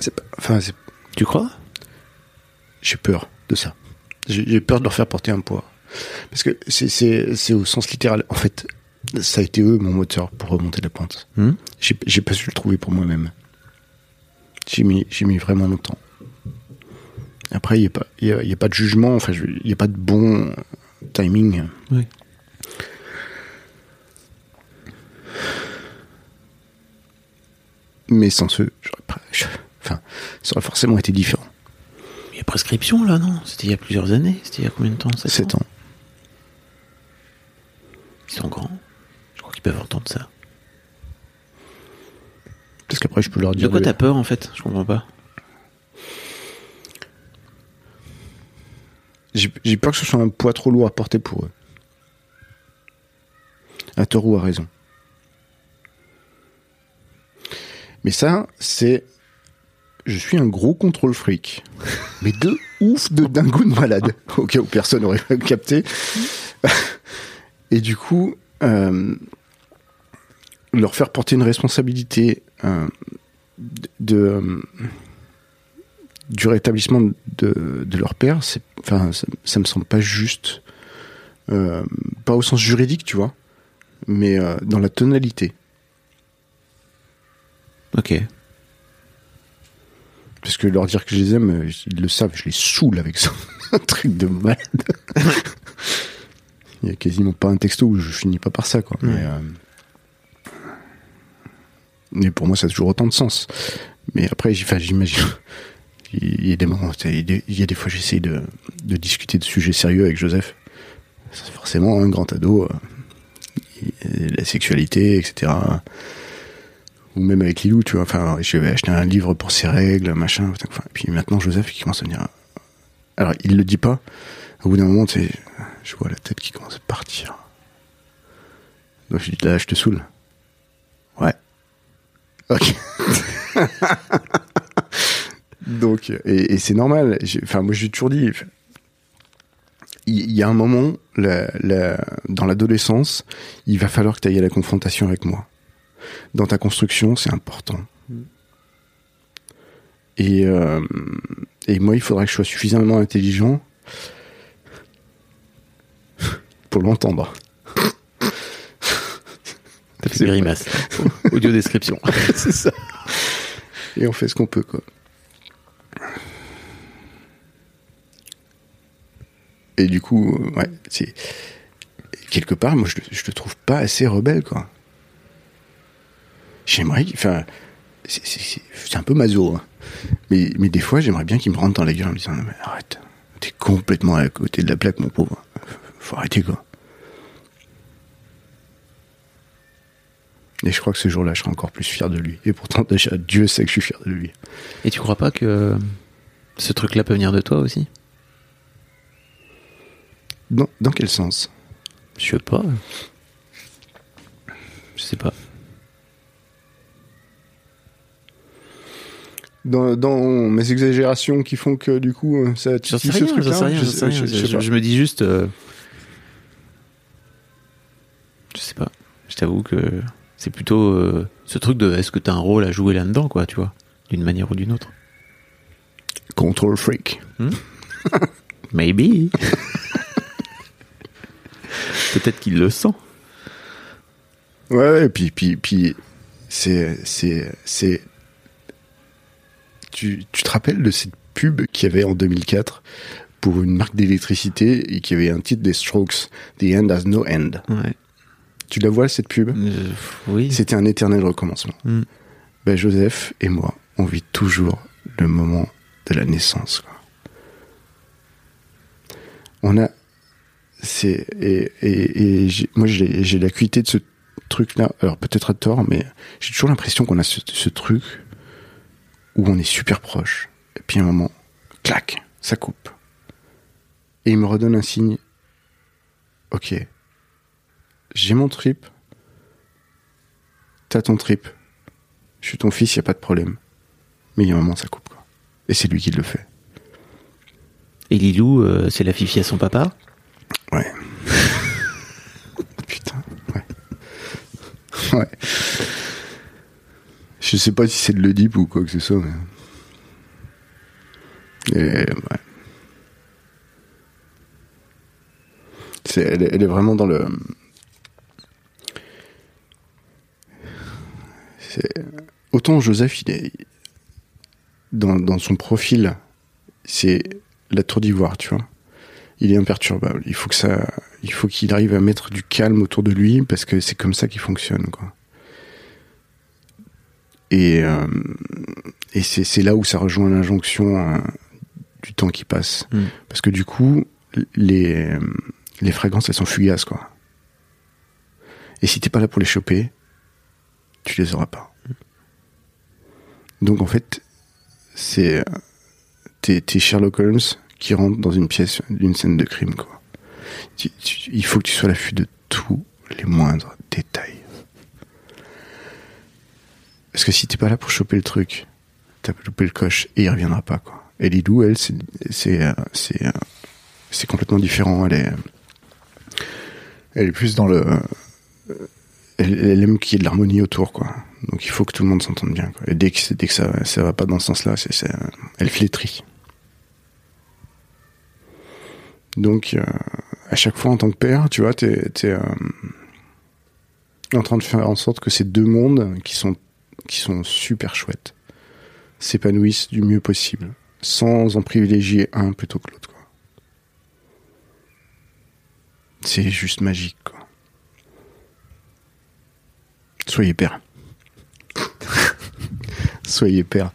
C'est pas, enfin, c'est- Tu crois? J'ai peur de ça. J'ai peur de leur faire porter un poids parce que c'est c'est c'est au sens littéral. En fait, ça a été eux mon moteur pour remonter la pente. Hmm? J'ai j'ai pas su le trouver pour moi-même. J'ai mis, j'ai mis vraiment longtemps. Après, il n'y a, pas- y a, y a pas de jugement, enfin, il n'y a pas de bon timing. Oui. Mais sans ce, j'aurais pas, je- enfin, ça aurait forcément été différent. Il y a prescription là, non? C'était il y a plusieurs années C'était il y a combien de temps 7 ans. Ils sont grands. Je crois qu'ils peuvent entendre ça. Parce qu'après, je peux leur De dire. quoi de- t'as peur en fait? Je comprends pas. J'ai peur que ce soit un poids trop lourd à porter pour eux. À tort ou à raison. Mais ça, c'est. Je suis un gros contrôle fric. Mais de ouf, de dingo de malade. Au cas où personne n'aurait capté. Et du coup, euh, leur faire porter une responsabilité euh, de. Du rétablissement de, de leur père, enfin, ça, ça me semble pas juste, euh, pas au sens juridique, tu vois, mais euh, dans la tonalité. Ok. Parce que leur dire que je les aime, euh, ils le savent, je les saoule avec ça. un truc de malade. Il y a quasiment pas un texto où je finis pas par ça, quoi. Mais, euh, mais pour moi, ça a toujours autant de sens. Mais après, j'imagine. Il y a des moments, tu sais, il y a des- fois, j'essaye de, discuter de sujets sérieux avec Joseph. C'est forcément un grand ado. euh, la sexualité, etc. Ou même avec Lilou, tu vois. Enfin, je vais acheter un livre pour ses règles, machin. Enfin, puis maintenant, Joseph, il commence à me dire. Alors, il le dit pas. Au bout d'un moment, tu sais, je vois la tête qui commence à partir. Donc, je dis, là, je te saoule. Ouais. Ok. Donc, et, et c'est normal. Enfin, moi, j'ai toujours dit, il y, a un moment, la- la- dans l'adolescence, il va falloir que tu ailles à la confrontation avec moi. Dans ta construction, c'est important. Et, euh, et moi, il faudrait que je sois suffisamment intelligent pour l'entendre. T'as fait des grimaces. Audio description. c'est ça. Et on fait ce qu'on peut, quoi. Et du coup, euh, ouais, c'est quelque part, moi, je, je le trouve pas assez rebelle, quoi. J'aimerais, enfin, c'est- un peu maso, hein. mais mais des fois, j'aimerais bien qu'il me rentre dans la gueule en me disant, non mais arrête, t'es complètement à côté de la plaque, mon pauvre. Faut arrêter, quoi. Et je crois que ce jour-là, je serai encore plus fier de lui. Et pourtant, déjà, Dieu sait que je suis fier de lui. Et tu crois pas que ce truc-là peut venir de toi aussi? Dans, dans quel sens? Je sais pas. Je sais pas. dans, dans mes exagérations qui font que du coup euh, ça sais ce truc-là sais rien, Je sais je- je sais Je, pas. je me dis juste. euh, Je sais pas. Je t'avoue que c'est plutôt euh, ce truc de est-ce que t'as un rôle à jouer là-dedans, quoi, tu vois, d'une manière ou d'une autre? Control freak. Maybe. Peut-être qu'il le sent. Ouais, et puis, puis, puis c'est, c'est, c'est. Tu, tu te rappelles de cette pub qu'il y avait en 2004 pour une marque d'électricité et qui avait un titre des Strokes, The End Has No End. Ouais. Tu la vois cette pub? Euh, oui. C'était un éternel recommencement. Mm. Ben, Joseph et moi, on vit toujours le moment de la naissance. quoi. On a, c'est et, et, et moi j'ai l'acuité de ce truc-là. Alors peut-être à tort, mais j'ai toujours l'impression qu'on a ce, ce truc où on est super proche. Et puis à un moment, clac, ça coupe. Et il me redonne un signe. Ok, j'ai mon trip. T'as ton trip. Je suis ton fils, y a pas de problème. Mais il y a un moment, ça coupe, quoi. Et c'est lui qui le fait. Et Lilou, euh, c'est la fifi à son papa? Ouais. Putain, ouais. Ouais. Je sais pas si c'est de l'Oedipe ou quoi que ce soit, mais. Et, ouais. Elle, est- vraiment dans le. Autant Joseph, il est. Dans, dans son profil, c'est la tour d'ivoire, tu vois il est imperturbable. Il faut que ça, il faut qu'il arrive à mettre du calme autour de lui parce que c'est comme ça qu'il fonctionne, quoi. Et euh, et c'est là où ça rejoint l'injonction euh, du temps qui passe, Mm. parce que du coup les les fragrances elles sont fugaces, quoi. Et si t'es pas là pour les choper, tu les auras pas. Donc en fait, c'est t'es t'es Sherlock Holmes qui rentre dans une pièce d'une scène de crime, quoi. Il faut que tu sois à l'affût de tous les moindres détails. Parce que si t'es pas là pour choper le truc, t'as loupé le coche et il reviendra pas, quoi. Et Lilou, elle, c'est, c'est, euh, euh, c'est complètement différent. Elle est, elle est plus dans le, euh, elle, aime qu'il y ait de l'harmonie autour, quoi. Donc il faut que tout le monde s'entende bien. Et dès que, dès que ça, ça va pas dans ce sens-là, c'est, euh, elle flétrit. Donc, euh, à chaque fois, en tant que père, tu vois, t'es, t'es euh, en train de faire en sorte que ces deux mondes, qui sont, qui sont super chouettes, s'épanouissent du mieux possible, sans en privilégier un plutôt que l'autre. C'est juste magique, quoi. Soyez père. Soyez père.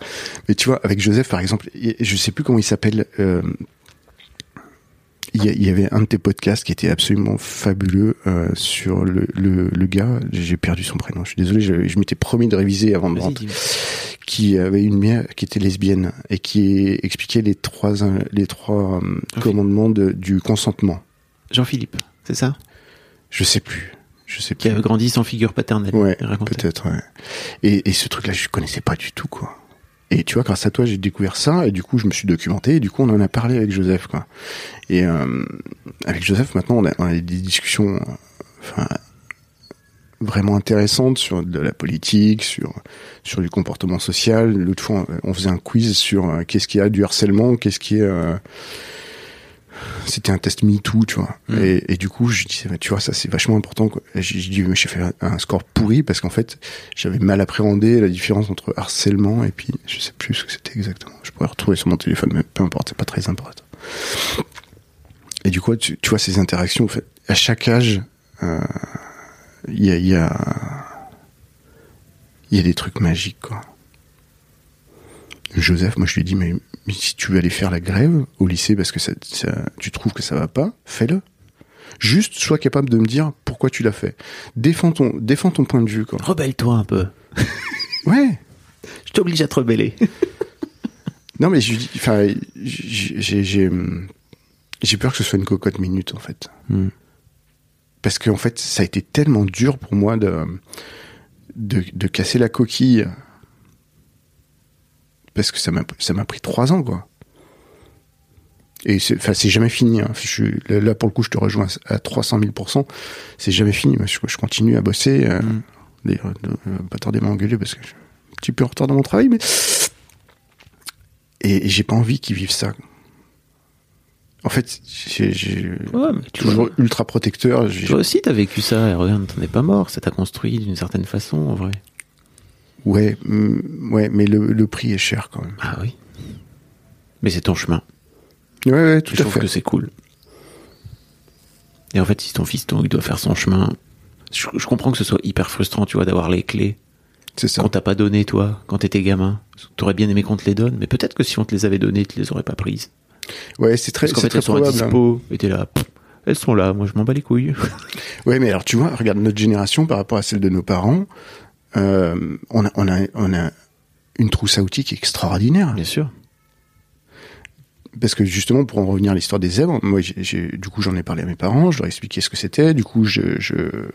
Mais tu vois, avec Joseph, par exemple, je sais plus comment il s'appelle. euh, il y, avait un de tes podcasts qui était absolument fabuleux euh, sur le, le, le gars, j'ai perdu son prénom, je suis désolé, je, je m'étais promis de réviser avant de rentrer, qui avait une mère qui était lesbienne et qui expliquait les trois, euh, les trois euh, commandements de- du consentement. Jean-Philippe, c'est ça? Je sais plus, je sais Qui plus. a grandi sans figure paternelle. Ouais, peut-être, ouais. Et, et ce truc-là, je connaissais pas du tout, quoi. Et tu vois, grâce à toi, j'ai découvert ça, et du coup, je me suis documenté, et du coup, on en a parlé avec Joseph, quoi. Et euh, avec Joseph, maintenant, on a, on a des discussions, enfin, vraiment intéressantes sur de la politique, sur sur du comportement social. L'autre fois, on- on faisait un quiz sur euh, qu'est-ce qu'il y a du harcèlement, qu'est-ce qui est euh, c'était un test MeToo, tu vois. Mm. Et, et du coup, je disais, tu vois, ça c'est vachement important. quoi. Et J'ai j'ai dit, mais j'ai fait un, score pourri parce qu'en fait, j'avais mal appréhendé la différence entre harcèlement et puis, je sais plus ce que c'était exactement. Je pourrais retrouver sur mon téléphone, mais peu importe, c'est pas très important. Et du coup, tu, tu vois, ces interactions, en fait, à chaque âge, euh, il y a, y a, il y a des trucs magiques, quoi. Joseph, moi je lui ai dit, mais, mais si tu veux aller faire la grève au lycée parce que ça, ça- tu trouves que ça va pas, fais-le. Juste, sois capable de me dire pourquoi tu l'as fait. Défends ton, défends ton point de vue. Rebelle-toi un peu. Ouais. Je t'oblige à te rebeller. Non, mais j'ai, peur que ce soit une cocotte minute, en fait. Hmm. Parce qu'en fait, ça a été tellement dur pour moi de, de, de casser la coquille. Parce que ça m'a, ça m'a pris trois ans, quoi. Et c'est, enfin, c'est jamais fini. Hein. Je suis, là, pour le coup, je te rejoins à 300 000 C'est jamais fini. Je, je continue à bosser. Euh, Mm. D'ailleurs, euh, pas tarder à m'engueuler parce que je suis un petit peu en retard dans mon travail, mais et, et j'ai pas envie qu'ils vivent ça. En fait, j'ai, Ouais, toujours vois- ultra protecteur. j'ai- Toi aussi, t'as vécu ça, et regarde, t'en es pas mort, ça t'a construit d'une certaine façon, en vrai. Ouais, mm, ouais, mais le, le prix est cher quand même. Ah oui. Mais c'est ton chemin. Ouais, ouais, tout je à trouve fait. que c'est cool. Et en fait, si ton fiston, il doit faire son chemin, je, je comprends que ce soit hyper frustrant, tu vois, d'avoir les clés C'est ça. qu'on t'a pas donné, toi, quand t'étais gamin. T'aurais bien aimé qu'on te les donne, mais peut-être que si on te les avait données, tu les aurais pas prises. Ouais, c'est très, Parce c'est fait, très elles sont à hein. et t'es là, pff, elles sont là, moi je m'en bats les couilles. Ouais, mais alors tu vois, regarde notre génération par rapport à celle de nos parents, euh, on a, on a, on a une trousse à outils qui est extraordinaire. Bien sûr. Parce que justement, pour en revenir à l'histoire des zèbres, moi, j'ai, j'ai- du coup, j'en ai parlé à mes parents, je leur ai expliqué ce que c'était. Du coup, je, je,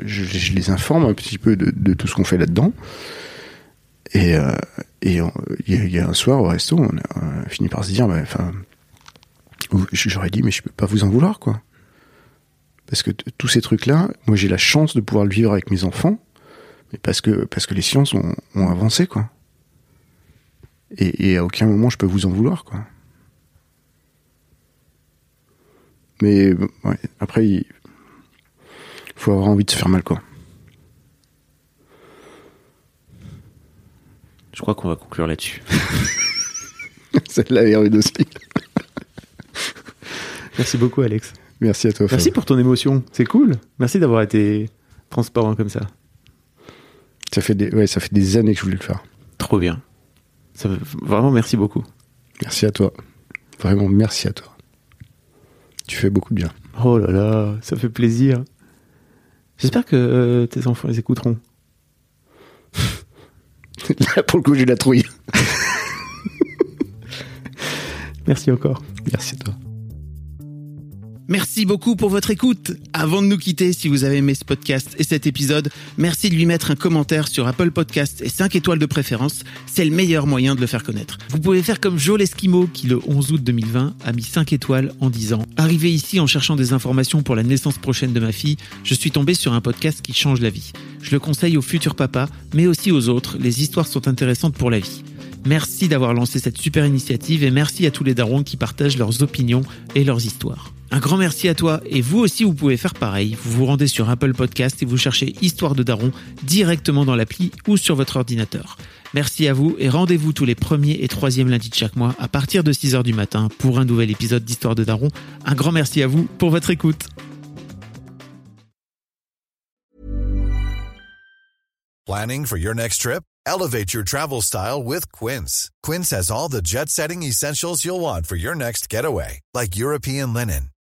je, je les informe un petit peu de, de tout ce qu'on fait là-dedans. Et euh, et il y, a- il y a un soir au resto, on a, on a fini par se dire, bah, enfin, j'aurais dit, mais je peux pas vous en vouloir, quoi. Parce que tous ces trucs-là, moi, j'ai la chance de pouvoir le vivre avec mes enfants, parce que parce que les sciences ont, ont avancé, quoi. Et, et à aucun moment je peux vous en vouloir, quoi. Mais ouais, après, il faut avoir envie de se faire mal, quoi. Je crois qu'on va conclure là-dessus. Celle-là est rude aussi. Merci beaucoup, Alex. Merci à toi. Merci Fab. pour ton émotion, c'est cool. Merci d'avoir été transparent comme ça. Ça fait des, ouais, ça fait des années que je voulais le faire. Trop bien. Ça, vraiment, merci beaucoup. Merci à toi. Vraiment, merci à toi. Tu fais beaucoup de bien. Oh là là, ça fait plaisir. J'espère que euh, tes enfants les écouteront. Là, pour le coup, j'ai la trouille. Merci encore. Merci à toi. Merci beaucoup pour votre écoute. Avant de nous quitter, si vous avez aimé ce podcast et cet épisode, merci de lui mettre un commentaire sur Apple Podcast et 5 étoiles de préférence. C'est le meilleur moyen de le faire connaître. Vous pouvez faire comme Joe Lesquimo qui, le 11 août 2020, a mis 5 étoiles en disant Arrivé ici en cherchant des informations pour la naissance prochaine de ma fille, je suis tombé sur un podcast qui change la vie. Je le conseille aux futurs papas, mais aussi aux autres. Les histoires sont intéressantes pour la vie. Merci d'avoir lancé cette super initiative et merci à tous les darons qui partagent leurs opinions et leurs histoires. Un grand merci à toi et vous aussi vous pouvez faire pareil. Vous vous rendez sur Apple Podcast et vous cherchez Histoire de Daron directement dans l'appli ou sur votre ordinateur. Merci à vous et rendez-vous tous les premiers et troisièmes lundis de chaque mois à partir de 6h du matin pour un nouvel épisode d'Histoire de Daron. Un grand merci à vous pour votre écoute. Planning for your next trip? Elevate your travel style with Quince. Quince has all the jet setting essentials you'll want for your next getaway, like European linen,